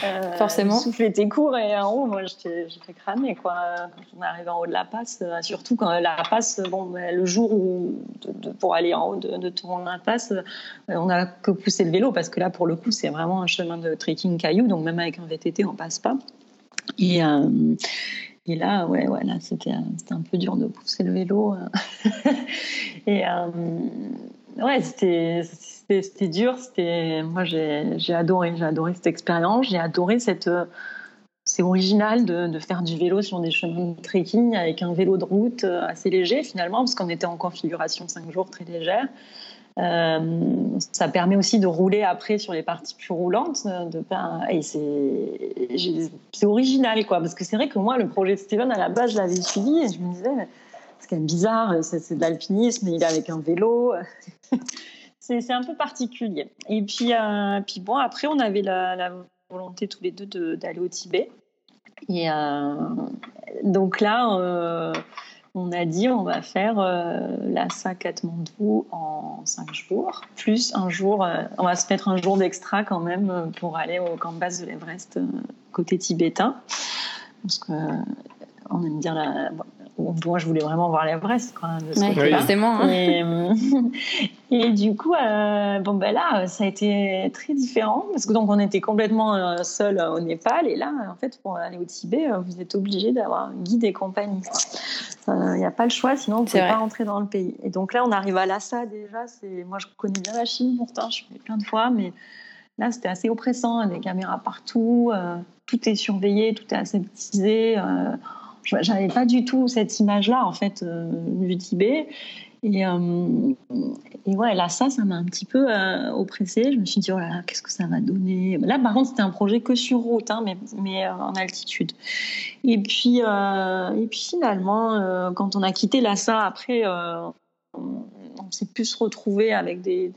Euh, Forcément. Le souffle était court et en haut, moi, j'étais j'étais cramée, quoi. Quand on est arrivé en haut de la passe, euh, surtout quand la passe, bon, ben, le jour où, de- de- pour aller en haut de, de Tour de la passe, euh, on n'a que poussé le vélo parce que là, pour le coup, c'est vraiment un chemin de trekking caillou, donc même avec un VTT, on passe pas. Et, euh, et là, ouais, ouais, là, c'était un peu dur de pousser le vélo. euh. et euh, ouais, c'était dur. Moi, j'ai adoré, adoré cette expérience. J'ai adoré cette euh, c'est original de, de faire du vélo sur des chemins de trekking avec un vélo de route assez léger finalement, parce qu'on était en configuration 5 jours très légère. Euh, ça permet aussi de rouler après sur les parties plus roulantes. euh, et c'est, original, quoi. Parce que c'est vrai que moi, le projet de Steven, à la base, je l'avais suivi et je me disais, c'est quand même bizarre, c'est, de l'alpinisme, il est avec un vélo. c'est, un peu particulier. Et puis, euh, puis bon, après, on avait la, volonté tous les deux de- d'aller au Tibet. Et donc là, on a dit on va faire euh, Lhasa Katmandou en cinq jours, plus un jour, euh, on va se mettre un jour d'extra quand même euh, pour aller au camp de l'Everest euh, côté tibétain. Parce que on aime bien la. Moi, je voulais vraiment voir l'Everest, quoi, de ce Ouais, côté-là. forcément. hein. Et, euh, et du coup, euh, bon ben là, ça a été très différent parce que donc on était complètement euh, seul au Népal et là, en fait, pour aller au Tibet, vous êtes obligé d'avoir un guide et compagnie. Il n'y a pas le choix, sinon vous ne pouvez pas rentrer dans le pays. Et donc là, on arrive à Lhasa déjà. C'est moi, je connais bien la Chine pourtant, je suis allée plein de fois, mais là, c'était assez oppressant, des caméras partout, euh, tout est surveillé, tout est aseptisé. Euh, J'avais pas du tout cette image-là en fait euh, du Tibet. Et, euh, et ouais, là, ça, ça m'a un petit peu euh, oppressée. Je me suis dit, oh là qu'est-ce que ça va donner? Là, par contre, c'était un projet que sur route, hein, mais, mais euh, en altitude. Et puis, et puis finalement, quand on a quitté Lhasa, après, on, on s'est pu se retrouver avec des,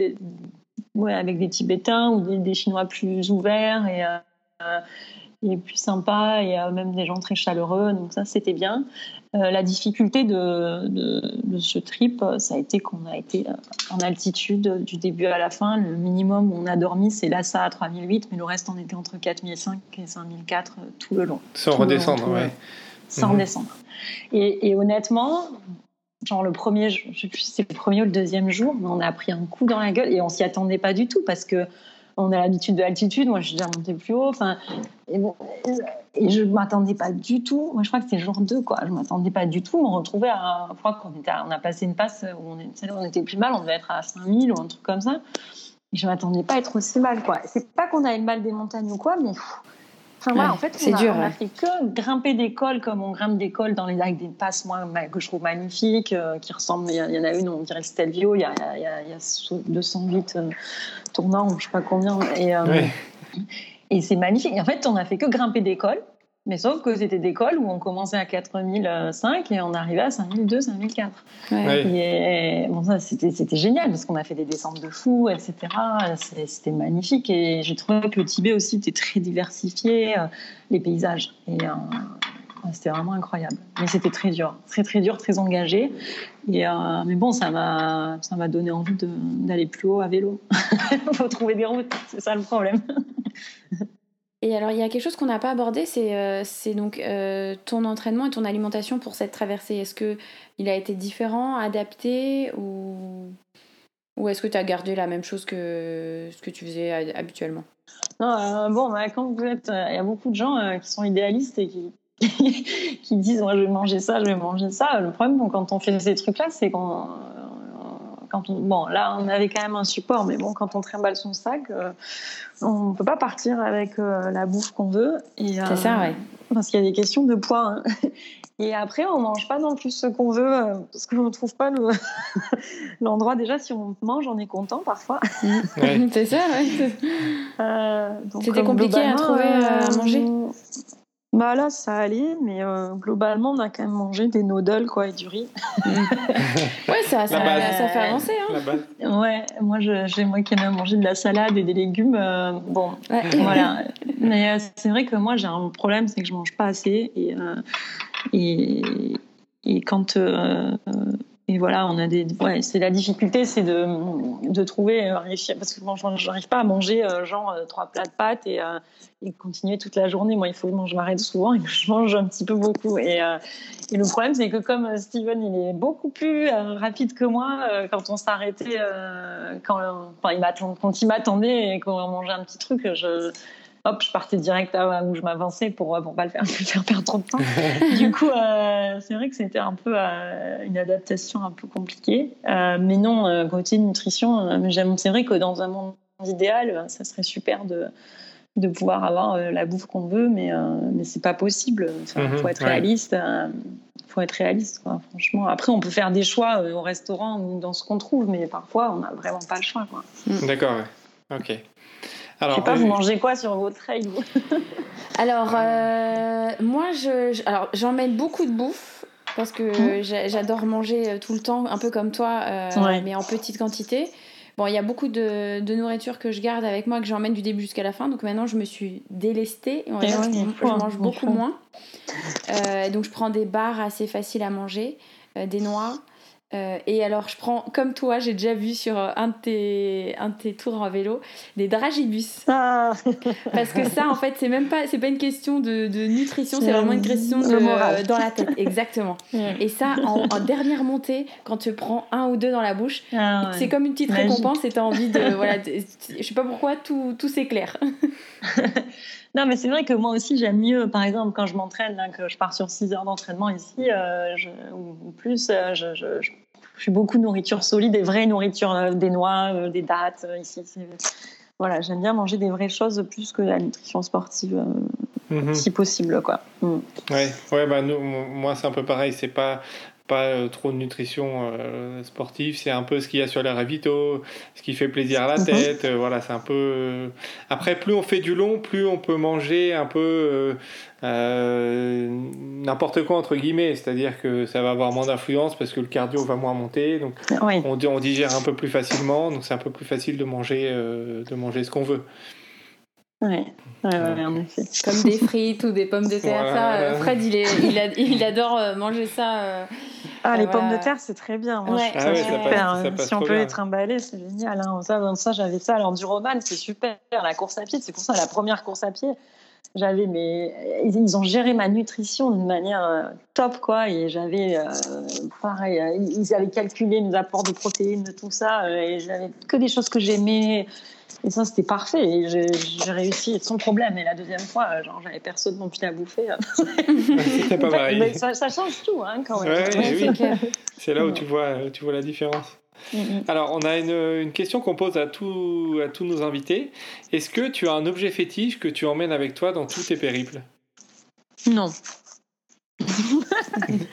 ouais, avec des Tibétains ou des, des Chinois plus ouverts et, et plus sympas, et même des gens très chaleureux. Donc ça, c'était bien. Euh, la difficulté de, de, de ce trip, euh, ça a été qu'on a été euh, en altitude du début à la fin. Le minimum où on a dormi, c'est Lhasa à 3008, mais le reste, on était entre 4005 et 5004 euh, tout le long Sans Tout long, redescendre, le ouais. long, sans Mhm. redescendre. Et, et honnêtement, genre le premier, je sais plus si c'est le premier ou le deuxième jour, mais on a pris un coup dans la gueule et on s'y attendait pas du tout parce que on a l'habitude de l'altitude. Moi, je suis déjà montée plus haut. Enfin, et, bon, et je m'attendais pas du tout. Moi, je crois que c'était jour 2, quoi. Je m'attendais pas du tout. On retrouvait à, je crois qu'on était, on a passé une passe où on, est- on était plus mal. On devait être à 5000 ou un truc comme ça. Et je m'attendais pas à être aussi mal, quoi. C'est pas qu'on avait mal des montagnes ou quoi, mais Enfin, voilà, Ouais, en fait, c'est on a, dur, on a ouais. fait que grimper des cols comme on grimpe des cols dans les avec des passes moi, que je trouve magnifiques, euh, qui ressemblent. Il y, en a une, on dirait le Stelvio, il y a, y a- il y a 208 euh, tournants, ou je sais pas combien. Et, euh, Ouais. et c'est magnifique. Et en fait, on a fait que grimper des cols, mais sauf que c'était des cols où on commençait à 4005 et on arrivait à 5002, 5004. Ouais. Ouais. Et bon, ça, c'était, c'était génial parce qu'on a fait des descentes de fous, etc. C'était magnifique et j'ai trouvé que le Tibet aussi était très diversifié, euh, les paysages. Et euh, c'était vraiment incroyable. Mais c'était très dur, très très dur, très engagé. Et, euh, mais bon, ça m'a, ça m'a donné envie de- d'aller plus haut à vélo. Il faut trouver des routes, c'est ça le problème. Et alors, il y a quelque chose qu'on n'a pas abordé, c'est euh, donc euh, ton entraînement et ton alimentation pour cette traversée. Est-ce que il a été différent, adapté ou, ou est-ce que tu as gardé la même chose que ce que tu faisais habituellement? Non, euh, bon, bah, quand vous êtes, il y a beaucoup de gens qui sont idéalistes et qui qui disent moi je vais manger ça, je vais manger ça. Le problème quand on fait ces trucs-là, c'est qu'on quand on, bon là on avait quand même un support, mais bon quand on trimballe son sac, euh, on peut pas partir avec euh, la bouffe qu'on veut. Et, C'est ça, ouais. Parce qu'il y a des questions de poids. hein. Et après, on mange pas non plus ce qu'on veut euh, parce qu'on ne trouve pas le- l'endroit. Déjà, si on mange, on est content parfois. Ouais. c'est ça, ouais. Euh, C'était euh, compliqué à trouver, euh, à manger Bah là, ça allait, mais euh, globalement, on a quand même mangé des noodles quoi, et du riz. Ouais, ça, ça, fait avancer. Hein. Ouais, moi, je- j'ai moi qui aime manger de la salade et des légumes. euh, bon, Ouais. voilà. Mais euh, c'est vrai que moi, j'ai un problème, c'est que je mange pas assez. Et, euh, et, et quand, euh, et voilà, on a des. Ouais, c'est la difficulté, c'est de, de trouver, euh, parce que moi, j'arrive pas à manger euh, genre euh, trois plats de pâtes et, et, continuer toute la journée. Moi, il faut que je m'arrête souvent et que je mange un petit peu beaucoup. Et, et le problème, c'est que comme Steven, il est beaucoup plus rapide que moi, quand on s'arrêtait, quand, il quand il m'attendait et qu'on mangeait un petit truc, je hop, je partais direct à où je m'avançais pour pour pas le faire, faire perdre trop de temps. du coup, euh, c'est vrai que c'était un peu euh, une adaptation un peu compliquée. Euh, mais non, côté nutrition, c'est vrai que dans un monde idéal, ça serait super de de pouvoir avoir la bouffe qu'on veut, mais mais c'est pas possible. Il mhm, faut être réaliste. faut être réaliste, quoi, franchement. Après, on peut faire des choix au restaurant ou dans ce qu'on trouve, mais parfois, on n'a vraiment pas le choix. D'accord, ok. Alors, je sais pas, vous mangez quoi sur vos trails Alors, euh, moi, je, alors j'emmène beaucoup de bouffe parce que mmh. j'adore manger euh, tout le temps, un peu comme toi, euh, mais en petite quantité. Bon, il y a beaucoup de, de, nourriture que je garde avec moi, que j'emmène du début jusqu'à la fin. Donc maintenant, je me suis délestée. On va dire je, je, mange beaucoup moins. donc je prends des barres assez faciles à manger, des noix. Euh, et alors, je prends, comme toi, j'ai déjà vu sur un de tes, un tes tours en vélo, des dragibus. Ah. Parce que ça, en fait, c'est même pas, c'est pas une question de, de nutrition, c'est vraiment une question de, euh, dans la tête. Exactement. Et ça, en, dernière montée, quand tu prends un ou deux dans la bouche, ah c'est comme une petite récompense et tu as envie de. voilà, je sais pas pourquoi, tout, tout s'éclaire. Non, mais c'est vrai que moi aussi, j'aime mieux, par exemple, quand je m'entraîne, que je pars sur 6 heures d'entraînement ici, euh, ou plus, euh, je, je, je, suis beaucoup nourriture solide, des vraies nourritures, euh, des noix, des dattes, ici. Voilà, j'aime bien manger des vraies choses plus que la nutrition sportive, mhm. si possible, quoi. Mm. Ouais, ouais, bah, nous, moi, c'est un peu pareil, c'est pas pas euh, trop de nutrition euh, sportive, c'est un peu ce qu'il y a sur les ravitaux, ce qui fait plaisir à la mhm. tête, euh, voilà, c'est un peu... Après, plus on fait du long, plus on peut manger un peu n'importe quoi, entre guillemets, c'est-à-dire que ça va avoir moins d'influence parce que le cardio va moins monter, donc on, on digère un peu plus facilement, donc c'est un peu plus facile de manger, de manger ce qu'on veut. Ouais. en effet. Comme des frites ou des pommes de terre. ça, euh, Fred, il, est, il, il, adore euh, manger ça. Euh, ah, les pommes de terre, c'est très bien. Moi, ouais. ah, super. Si on peut bien. les trimballer, c'est génial. Hein. Ça, ça j'avais ça. Alors, du roman, c'est super. La course à pied, c'est pour ça la première course à pied. J'avais mais ils ont géré ma nutrition d'une manière top quoi et j'avais pareil ils avaient calculé mes apports de protéines de tout ça et j'avais que des choses que j'aimais et ça, c'était parfait. Et j'ai réussi sans problème. Et la deuxième fois, genre, j'avais personne non plus à bouffer. C'était pas pareil. Mais ça, change tout, hein, quand même. c'est là où tu vois, tu vois la différence. Mm. Alors, on a une, une question qu'on pose à, tout, à tous nos invités. Est-ce que tu as un objet fétiche que tu emmènes avec toi dans tous tes périples? Non.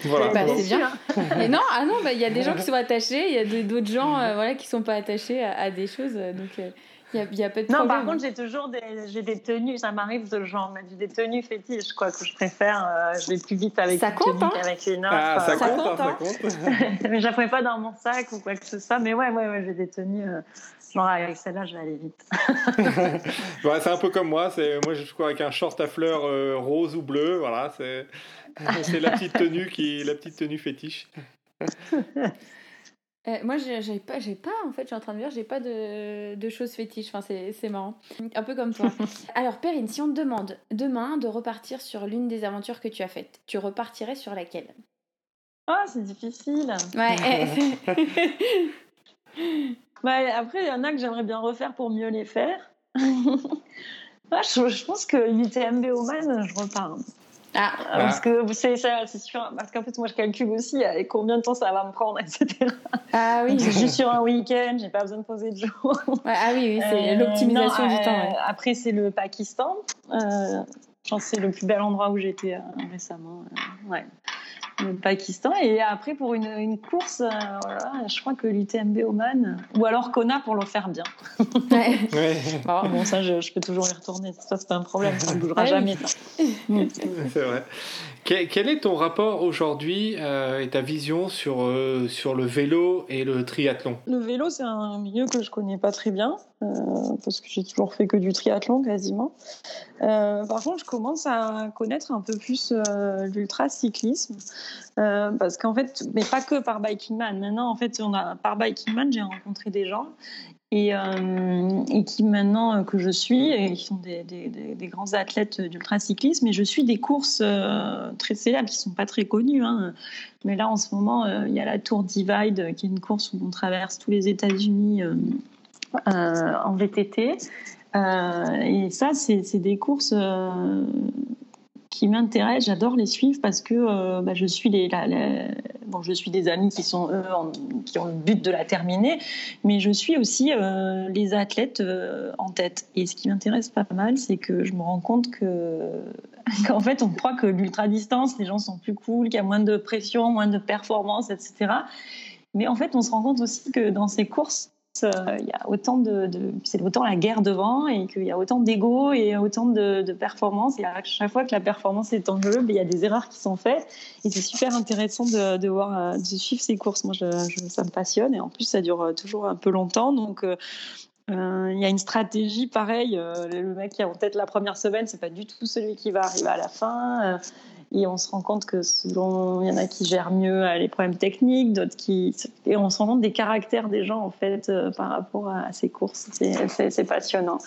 voilà. Bah, c'est bien. Mais non, ah non, bah, il y a des gens qui sont attachés, il y a d'autres gens euh, voilà, qui sont pas attachés à, à des choses. Donc, euh, il y a, pas de non, par contre, j'ai toujours des, j'ai des tenues. Ça m'arrive de genre mettre des tenues fétiches, quoi, que je préfère. Euh, je vais plus vite avec ça compte, hein avec une autre. Ah, ça, compte, hein, ça hein. compte. mais je la pas dans mon sac ou quoi que ce soit. Mais ouais, ouais, ouais j'ai des tenues. Euh, genre avec celle-là, je vais aller vite. ouais, c'est un peu comme moi. C'est moi, je crois avec un short à fleurs euh, rose ou bleu. Voilà, c'est c'est la petite tenue qui, la petite tenue fétiche. Euh, moi, j'ai pas, j'ai pas, en fait, je suis en train de dire, j'ai pas de, de choses fétiches. Enfin, c'est marrant. Un peu comme toi. Alors, Perrine, si on te demande demain de repartir sur l'une des aventures que tu as faites, tu repartirais sur laquelle? Ah, c'est difficile. Ouais. bah, après, il y en a que j'aimerais bien refaire pour mieux les faire. je, je, pense que l'UTMB Oman, je repars. Ah, parce que c'est sûr, parce qu'en fait moi je calcule aussi avec combien de temps ça va me prendre, etc. Ah oui. Je suis sur un week-end, j'ai pas besoin de poser de jour. ah oui, oui c'est euh, l'optimisation du temps. Euh, après c'est le Pakistan. Euh, je pense que c'est le plus bel endroit où j'étais récemment. ouais le Pakistan. Et après, pour une, une course, euh, voilà, je crois que l'UTMB Oman, ou alors Kona pour le faire bien. Ouais. bon, ça, je, je, peux toujours y retourner. Ça, c'est pas un problème, ça ne bougera jamais. c'est vrai. Quel, est ton rapport aujourd'hui euh, et ta vision sur, euh, sur le vélo et le triathlon? Le vélo, c'est un milieu que je connais pas très bien, euh, parce que j'ai toujours fait que du triathlon quasiment. par contre, je commence à connaître un peu plus l'ultra-cyclisme, parce qu'en fait, mais pas que par Biking Man. Maintenant, en fait, on a, par Biking Man, j'ai rencontré des gens et, euh, et, qui maintenant euh, que je suis, et qui sont des, grands athlètes d'ultracyclisme, et je suis des courses euh, très célèbres qui sont pas très connues. Hein. Mais là, en ce moment, il y a la Tour Divide, qui est une course où on traverse tous les États-Unis en VTT. et ça, c'est des courses qui m'intéressent. J'adore les suivre parce que bah, je suis les, bon, je suis des amis qui sont qui ont le but de la terminer, mais je suis aussi euh, les athlètes euh, en tête. Et ce qui m'intéresse pas mal, c'est que je me rends compte que qu'en fait, on croit que l'ultra distance, les gens sont plus cool, qu'il y a moins de pression, moins de performance, etc. Mais en fait, on se rend compte aussi que dans ces courses, euh, il y a autant de, c'est autant la guerre devant et qu'il y a autant d'ego et autant de, de performance. Et à chaque fois que la performance est en jeu, ben, il y a des erreurs qui sont faites. Et c'est super intéressant de, voir, euh, de suivre ces courses. Moi, ça me passionne et en plus, ça dure euh, toujours un peu longtemps. Donc, il y a une stratégie pareille. le mec qui a en tête la première semaine, c'est pas du tout celui qui va arriver à la fin. Et on se rend compte que selon, il y en a qui gèrent mieux euh, les problèmes techniques, d'autres qui, et on se rend compte des caractères des gens en fait euh, par rapport à, ces courses. C'est passionnant.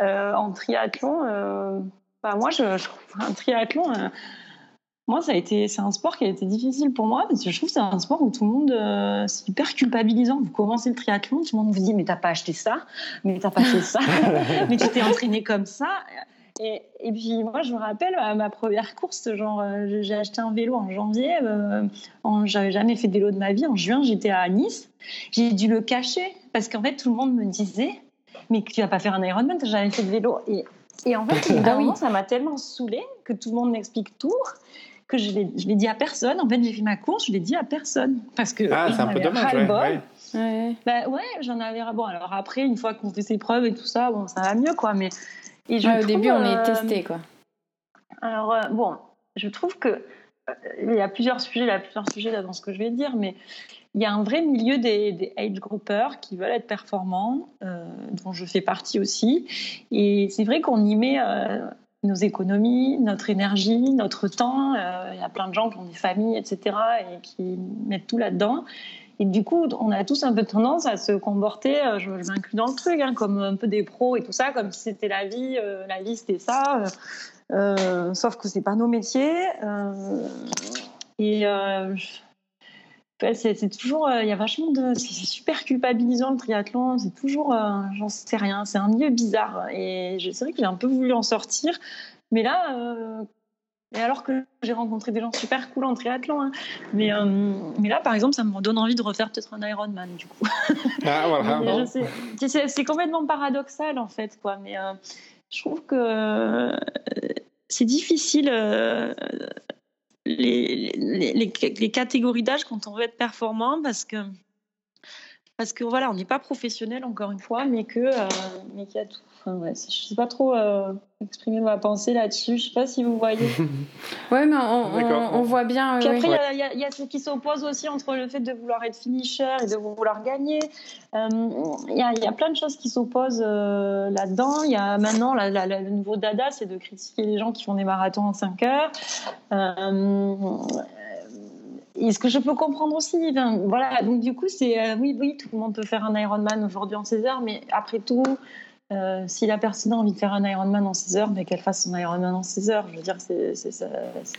Euh, en triathlon, bah, moi, je, un triathlon. moi, ça a été, c'est un sport qui a été difficile pour moi parce que je trouve que c'est un sport où tout le monde, c'est hyper culpabilisant. Vous commencez le triathlon, tout le monde vous dit mais t'as pas acheté ça, mais t'as pas fait ça, mais tu t'es entraîné comme ça. Et, et, puis moi, je me rappelle à ma première course, genre euh, j'ai acheté un vélo en janvier, euh, j'avais jamais fait de vélo de ma vie. En juin, j'étais à Nice, j'ai dû le cacher parce qu'en fait tout le monde me disait mais tu vas pas faire un Ironman, t'as jamais fait de vélo. Et, et en fait, évidemment, ça m'a tellement saoulé que tout le monde m'explique tout que je l'ai dit à personne. En fait, j'ai fait ma course, je l'ai dit à personne parce que ah, c'est un peu dommage. Ouais, ouais. Bah, ouais, j'en avais. Bon, alors après, une fois qu'on fait ses preuves et tout ça, bon, ça va mieux, quoi. Mais au début, on est euh, testé, quoi. Alors, euh, bon, je trouve que euh, il y a plusieurs sujets, il y a plusieurs sujets dans ce que je vais dire, mais il y a un vrai milieu des, des age groupers qui veulent être performants, dont je fais partie aussi. Et c'est vrai qu'on y met nos économies, notre énergie, notre temps. Il y a plein de gens qui ont des familles, etc., et qui mettent tout là-dedans. Et du coup, on a tous un peu tendance à se comporter, euh, je, m'inclus dans le truc, hein, comme un peu des pros et tout ça, comme si c'était la vie, euh, la vie c'était ça. Euh, sauf que c'est pas nos métiers. et c'est toujours, il y a vachement de, c'est super culpabilisant le triathlon. C'est toujours, j'en sais rien. C'est un milieu bizarre. Et c'est vrai que j'ai un peu voulu en sortir. Mais là, et alors que j'ai rencontré des gens super cool en triathlon. Hein. Mais, euh, mais là, par exemple, ça me donne envie de refaire peut-être un Ironman, du coup. Ah, voilà. c'est complètement paradoxal, en fait. Quoi. Mais euh, je trouve que euh, c'est difficile. Les, les, les, catégories d'âge quand on veut être performant parce que parce que voilà on n'est pas professionnel encore une fois mais que mais qu'il y a tout je ne sais pas trop euh, exprimer ma pensée là-dessus. Je ne sais pas si vous voyez. oui, mais on, voit bien. Puis après, il y, a ce qui s'oppose aussi entre le fait de vouloir être finisher et de vouloir gagner. Euh, il y, a plein de choses qui s'opposent euh, là-dedans. Il y a maintenant, le nouveau dada, c'est de critiquer les gens qui font des marathons en 5 heures. Et ce que je peux comprendre aussi, voilà, donc du coup, c'est oui, oui, tout le monde peut faire un Ironman aujourd'hui en 16 heures, mais après tout, euh, si la personne a envie de faire un Ironman en 6 heures, mais qu'elle fasse son Ironman en 6 heures, je veux dire, c'est ça.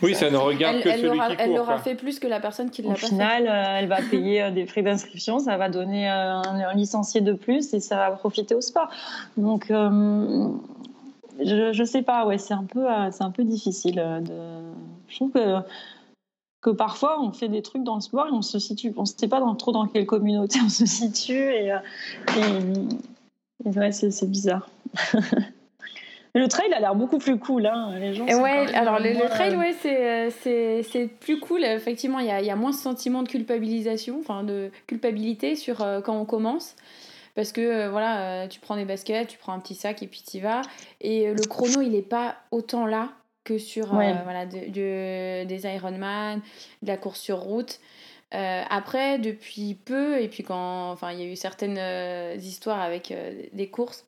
Oui, ça, ne regarde que elle celui aura, qui court. Elle l'aura fait plus que la personne qui l'a Au pas final, euh, elle va payer euh, des frais d'inscription, ça va donner un, licencié de plus et ça va profiter au sport. Donc, je, je sais pas, ouais, c'est un peu, c'est un peu difficile. De... Je trouve que que parfois on fait des trucs dans le sport et on se situe, on ne sait pas dans, trop dans quelle communauté on se situe et, et Ouais, c'est bizarre. le trail a l'air beaucoup plus cool. Hein. Les gens ouais, alors le, trail, ouais, euh, c'est plus cool. Effectivement, il y a, y a, moins ce sentiment de culpabilisation, enfin de culpabilité sur euh, quand on commence. Parce que euh, voilà, tu prends des baskets, tu prends un petit sac et puis tu y vas. Et le chrono, il n'est pas autant là que sur voilà, de, des Ironman, de la course sur route. après, depuis peu, et puis quand enfin, il y a eu certaines histoires avec des courses,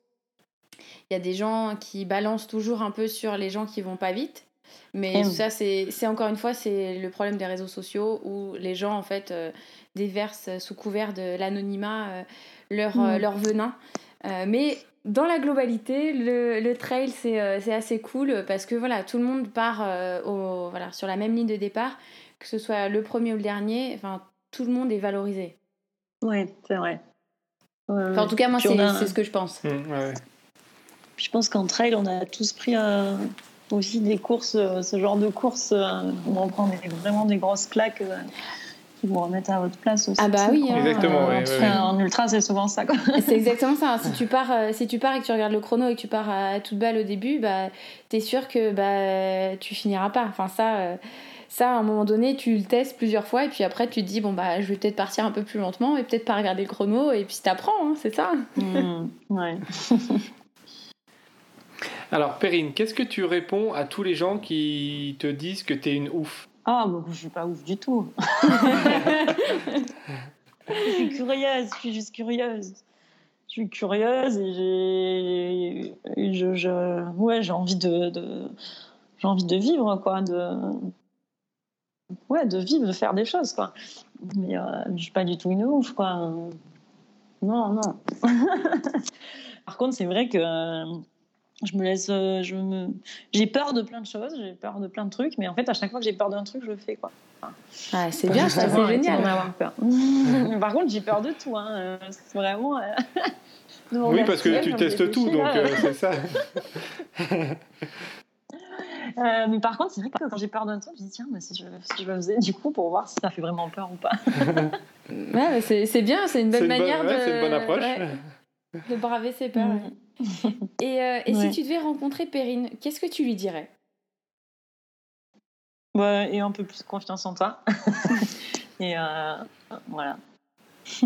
il y a des gens qui balancent toujours un peu sur les gens qui vont pas vite. Mais ça, c'est encore une fois, c'est le problème des réseaux sociaux où les gens, en fait, euh, déversent sous couvert de l'anonymat euh, leur, euh, leur venin. mais dans la globalité, le, le trail, c'est assez cool parce que voilà, tout le monde part au, voilà, sur la même ligne de départ, que ce soit le premier ou le dernier, enfin, tout le monde est valorisé. Oui, c'est vrai. en tout cas, moi, c'est ce que je pense. Mmh, je pense qu'en trail, on a tous pris aussi des courses, euh, ce genre de courses euh, où on prend vraiment des grosses claques euh, qui vous remettent à votre place aussi. Ah bah oui. Hein. exactement. en ultra, c'est souvent ça. C'est exactement ça. Si tu pars, si tu pars et que tu regardes le chrono et que tu pars à toute balle au début, bah t'es sûr que bah tu finiras pas. Enfin ça. ça, à un moment donné, tu le testes plusieurs fois et puis après, tu te dis, bon, bah, je vais peut-être partir un peu plus lentement et peut-être pas regarder le chrono et puis t'apprends, hein, c'est ça. Mmh, ouais. Alors, Perrine, qu'est-ce que tu réponds à tous les gens qui te disent que tu es une ouf? Ah, bah, je suis pas ouf du tout. je suis curieuse, je suis juste curieuse. Je suis curieuse et j'ai, je, ouais, envie de, envie de vivre, quoi, de, ouais, de vivre, de faire des choses, quoi. Mais euh, je suis pas du tout une ouf, quoi. Non, non. Par contre, c'est vrai que je me laisse euh, je me j'ai peur de plein de choses j'ai peur de plein de trucs mais en fait à chaque fois que j'ai peur d'un truc je le fais quoi ah, c'est bien ça c'est génial avoir peur. par contre j'ai peur de tout hein. c'est vraiment euh, oui parce que tu testes tout donc euh, c'est ça mais par contre, c'est vrai que quand j'ai peur d'un truc, je dis tiens, mais si je, si je le faisais du coup pour voir si ça fait vraiment peur ou pas. ouais, c'est bien, c'est une bonne manière de. c'est une bonne approche. de braver ses peurs. Mm. Et, euh, et si tu devais rencontrer Perrine, qu'est-ce que tu lui dirais? Bah, Et un peu plus confiance en toi. et euh, voilà.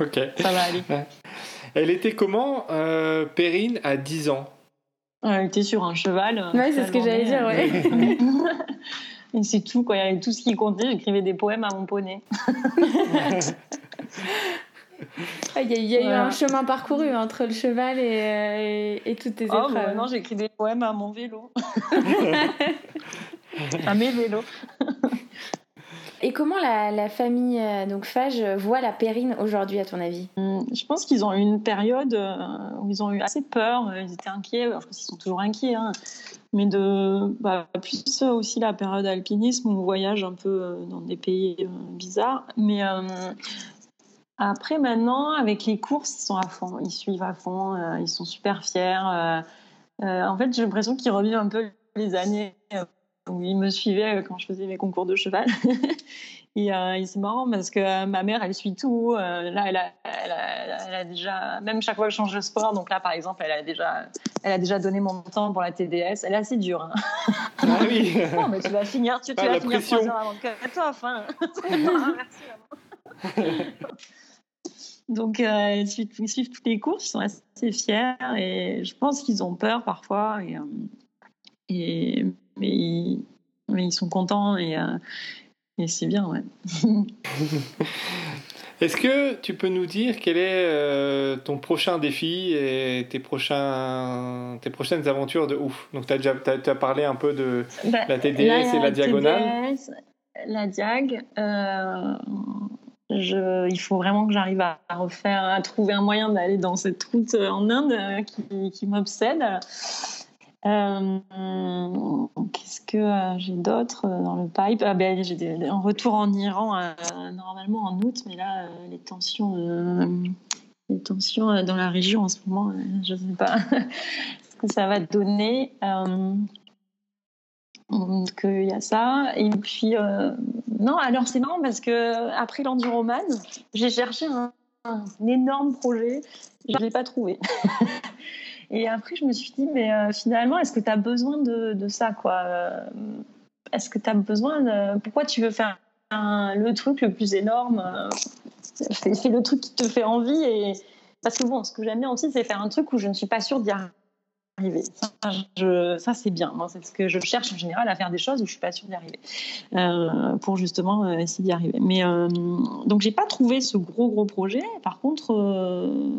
ok. Ça va aller. Elle était comment, euh, Perrine, à 10 ans? Elle était sur un cheval. Ouais, c'est ce que j'allais dire, ouais. et c'est tout, quoi. Il y avait tout ce qui comptait. J'écrivais des poèmes à mon poney. Il y a, eu un chemin parcouru entre le cheval et, et, toutes tes oh, épreuves. Bah, non, j'écris des poèmes à mon vélo. à mes vélos. Et comment la, la, famille euh, donc Fage voit la Périne aujourd'hui, à ton avis? Hum, Je pense qu'ils ont eu une période euh, où ils ont eu assez peur, ils étaient inquiets, je pense qu'ils sont toujours inquiets, hein. mais de bah, plus aussi la période alpinisme où on voyage un peu euh, dans des pays bizarres. Mais après, maintenant, avec les courses, ils sont à fond, ils suivent à fond, euh, ils sont super fiers. Euh, euh, en fait, j'ai l'impression qu'ils revivent un peu les années où ils me suivaient quand je faisais mes concours de cheval. Et c'est marrant parce que ma mère, elle suit tout. là, elle a, elle, a, déjà, même chaque fois que je change de sport, donc là, par exemple, elle a déjà, elle a déjà donné mon temps pour la TDS. Elle est assez dure. Hein. Ah oui. bon, mais tu vas finir, tu, tu ah, vas finir trois heures avant que toi. Enfin. Merci. Donc, euh, ils, suivent, toutes les courses, ils sont assez fiers et je pense qu'ils ont peur parfois. Et, euh, mais, ils, sont contents et, euh, et c'est bien, ouais. Est-ce que tu peux nous dire quel est ton prochain défi et tes, prochains, tes prochaines aventures de ouf? Donc, tu as déjà as, parlé un peu de bah, la TDS et la diagonale. la diag il faut vraiment que j'arrive à, refaire, à trouver un moyen d'aller dans cette route en Inde euh, qui, m'obsède. Euh, qu'est-ce que euh, j'ai d'autre dans le pipe? Ah ben, J'ai un retour en Iran normalement en août, mais là, les tensions, les tensions dans la région en ce moment, je ne sais pas ce que ça va donner. Donc il y a ça. Et puis euh, non, alors c'est marrant parce que après l'enduroman, j'ai cherché un, énorme projet, je ne l'ai pas trouvé. et après je me suis dit mais euh, finalement est-ce que tu as besoin de, de ça quoi? Euh, Est-ce que tu as besoin pourquoi tu veux faire le truc le plus énorme? Fais, le truc qui te fait envie et parce que bon ce que j'aime bien aussi c'est faire un truc où je ne suis pas sûre d'y arriver. Ça, je- ça, c'est bien. Moi, c'est ce que je cherche en général à faire des choses où je suis pas sûre d'y arriver, euh, pour justement euh, essayer d'y arriver. Mais euh, donc, j'ai pas trouvé ce gros gros projet. Par contre, euh,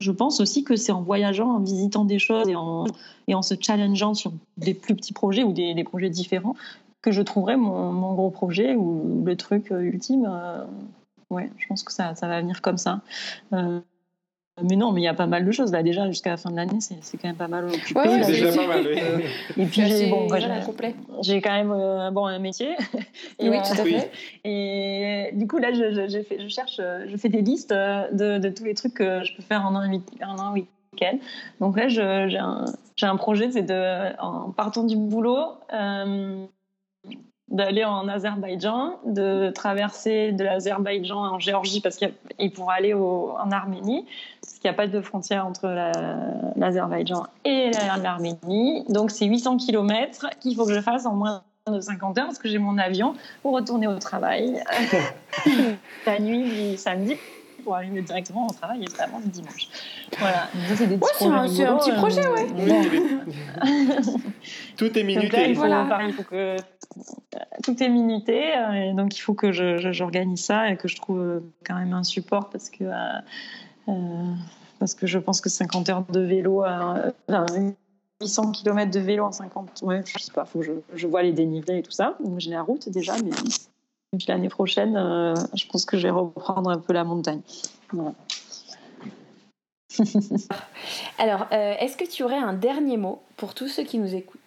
je pense aussi que c'est en voyageant, en visitant des choses et en, et en se challengeant sur des plus petits projets ou des, projets différents que je trouverai mon, mon gros projet ou le truc ultime. ouais, je pense que ça, ça va venir comme ça. Mais non, mais il y a pas mal de choses là déjà jusqu'à la fin de l'année, c'est c'est quand même pas mal occupé. Ouais, déjà pas mal. oui. Et puis j'ai bon, voilà, j'ai- complet. j'ai quand même euh, bon un métier. Et, Oui, euh, tout à fait. et du coup, là, je, je, je fais, je cherche, euh, je fais des listes euh, de, de tous les trucs que je peux faire en un, week- en un week-end. Donc là, je- j'ai un, j'ai un projet, c'est de, en partant du boulot, euh, d'aller en Azerbaïdjan, de traverser de l'Azerbaïdjan en Géorgie parce qu'il y a- et pour aller au, en Arménie, parce qu'il n'y a pas de frontière entre la- l'Azerbaïdjan et la- l'Arménie. Donc c'est 800 km qu'il faut que je fasse en moins de 50 heures parce que j'ai mon avion pour retourner au travail la nuit du samedi pour arriver directement au travail évidemment le dimanche. Voilà, c'est Ouais, c'est un- un petit euh, projet, ouais. Tout est Donc là, minuté. il faut, Voilà. pareil, il faut que tout est minuté, euh, et donc il faut que je- je- j'organise ça et que je trouve euh, quand même un support parce que euh, euh, parce que je pense que 50 heures de vélo, euh, enfin, 800 km de vélo en 50, ouais, je sais pas, faut que je, je vois les dénivelés et tout ça. Donc j'ai la route déjà, mais puis l'année prochaine, euh, je pense que je vais reprendre un peu la montagne. Voilà. Alors, euh, est-ce que tu aurais un dernier mot pour tous ceux qui nous écoutent?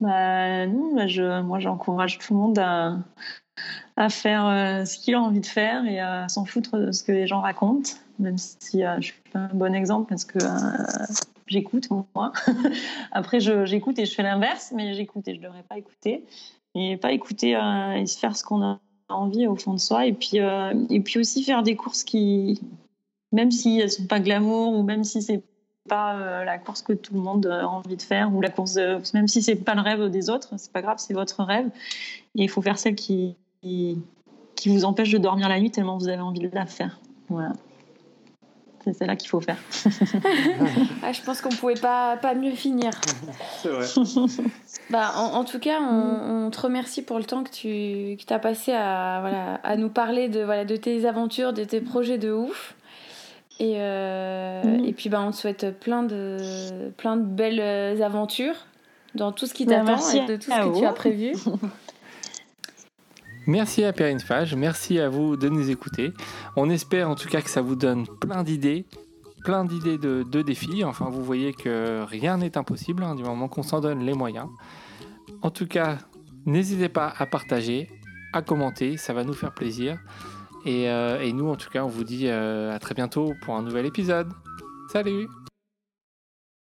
Bah, non, je, moi j'encourage tout le monde à, à faire euh, ce qu'il a envie de faire et à s'en foutre de ce que les gens racontent, même si euh, je suis pas un bon exemple parce que j'écoute moi. Après, j'écoute et je fais l'inverse, mais j'écoute et je devrais pas écouter. Et pas écouter et se faire ce qu'on a envie au fond de soi. Et puis, euh, et puis aussi faire des courses qui, même si elles sont pas glamour ou même si c'est pas euh, la course que tout le monde a envie de faire ou la course même si c'est pas le rêve des autres c'est pas grave c'est votre rêve. Et il faut faire celle qui, qui qui vous empêche de dormir la nuit tellement vous avez envie de la faire. Voilà c'est celle-là qu'il faut faire ah, Je pense qu'on pouvait pas, pas mieux finir. C'est vrai. Bah, en, en tout cas, on, on te remercie pour le temps que tu que as passé à, voilà, à nous parler de, voilà, de tes aventures, de tes projets de ouf. Et, euh, Mhm. et puis, bah, on te souhaite plein de, plein de belles aventures dans tout ce qui Bah, t'attend et de tout ce à que tu vous. as prévu. Merci à Perrine Fage, merci à vous de nous écouter. On espère en tout cas que ça vous donne plein d'idées, plein d'idées de, défis. Enfin, vous voyez que rien n'est impossible hein, du moment qu'on s'en donne les moyens. En tout cas, n'hésitez pas à partager, à commenter, ça va nous faire plaisir. Et, euh, nous, en tout cas, on vous dit euh, à très bientôt pour un nouvel épisode. Salut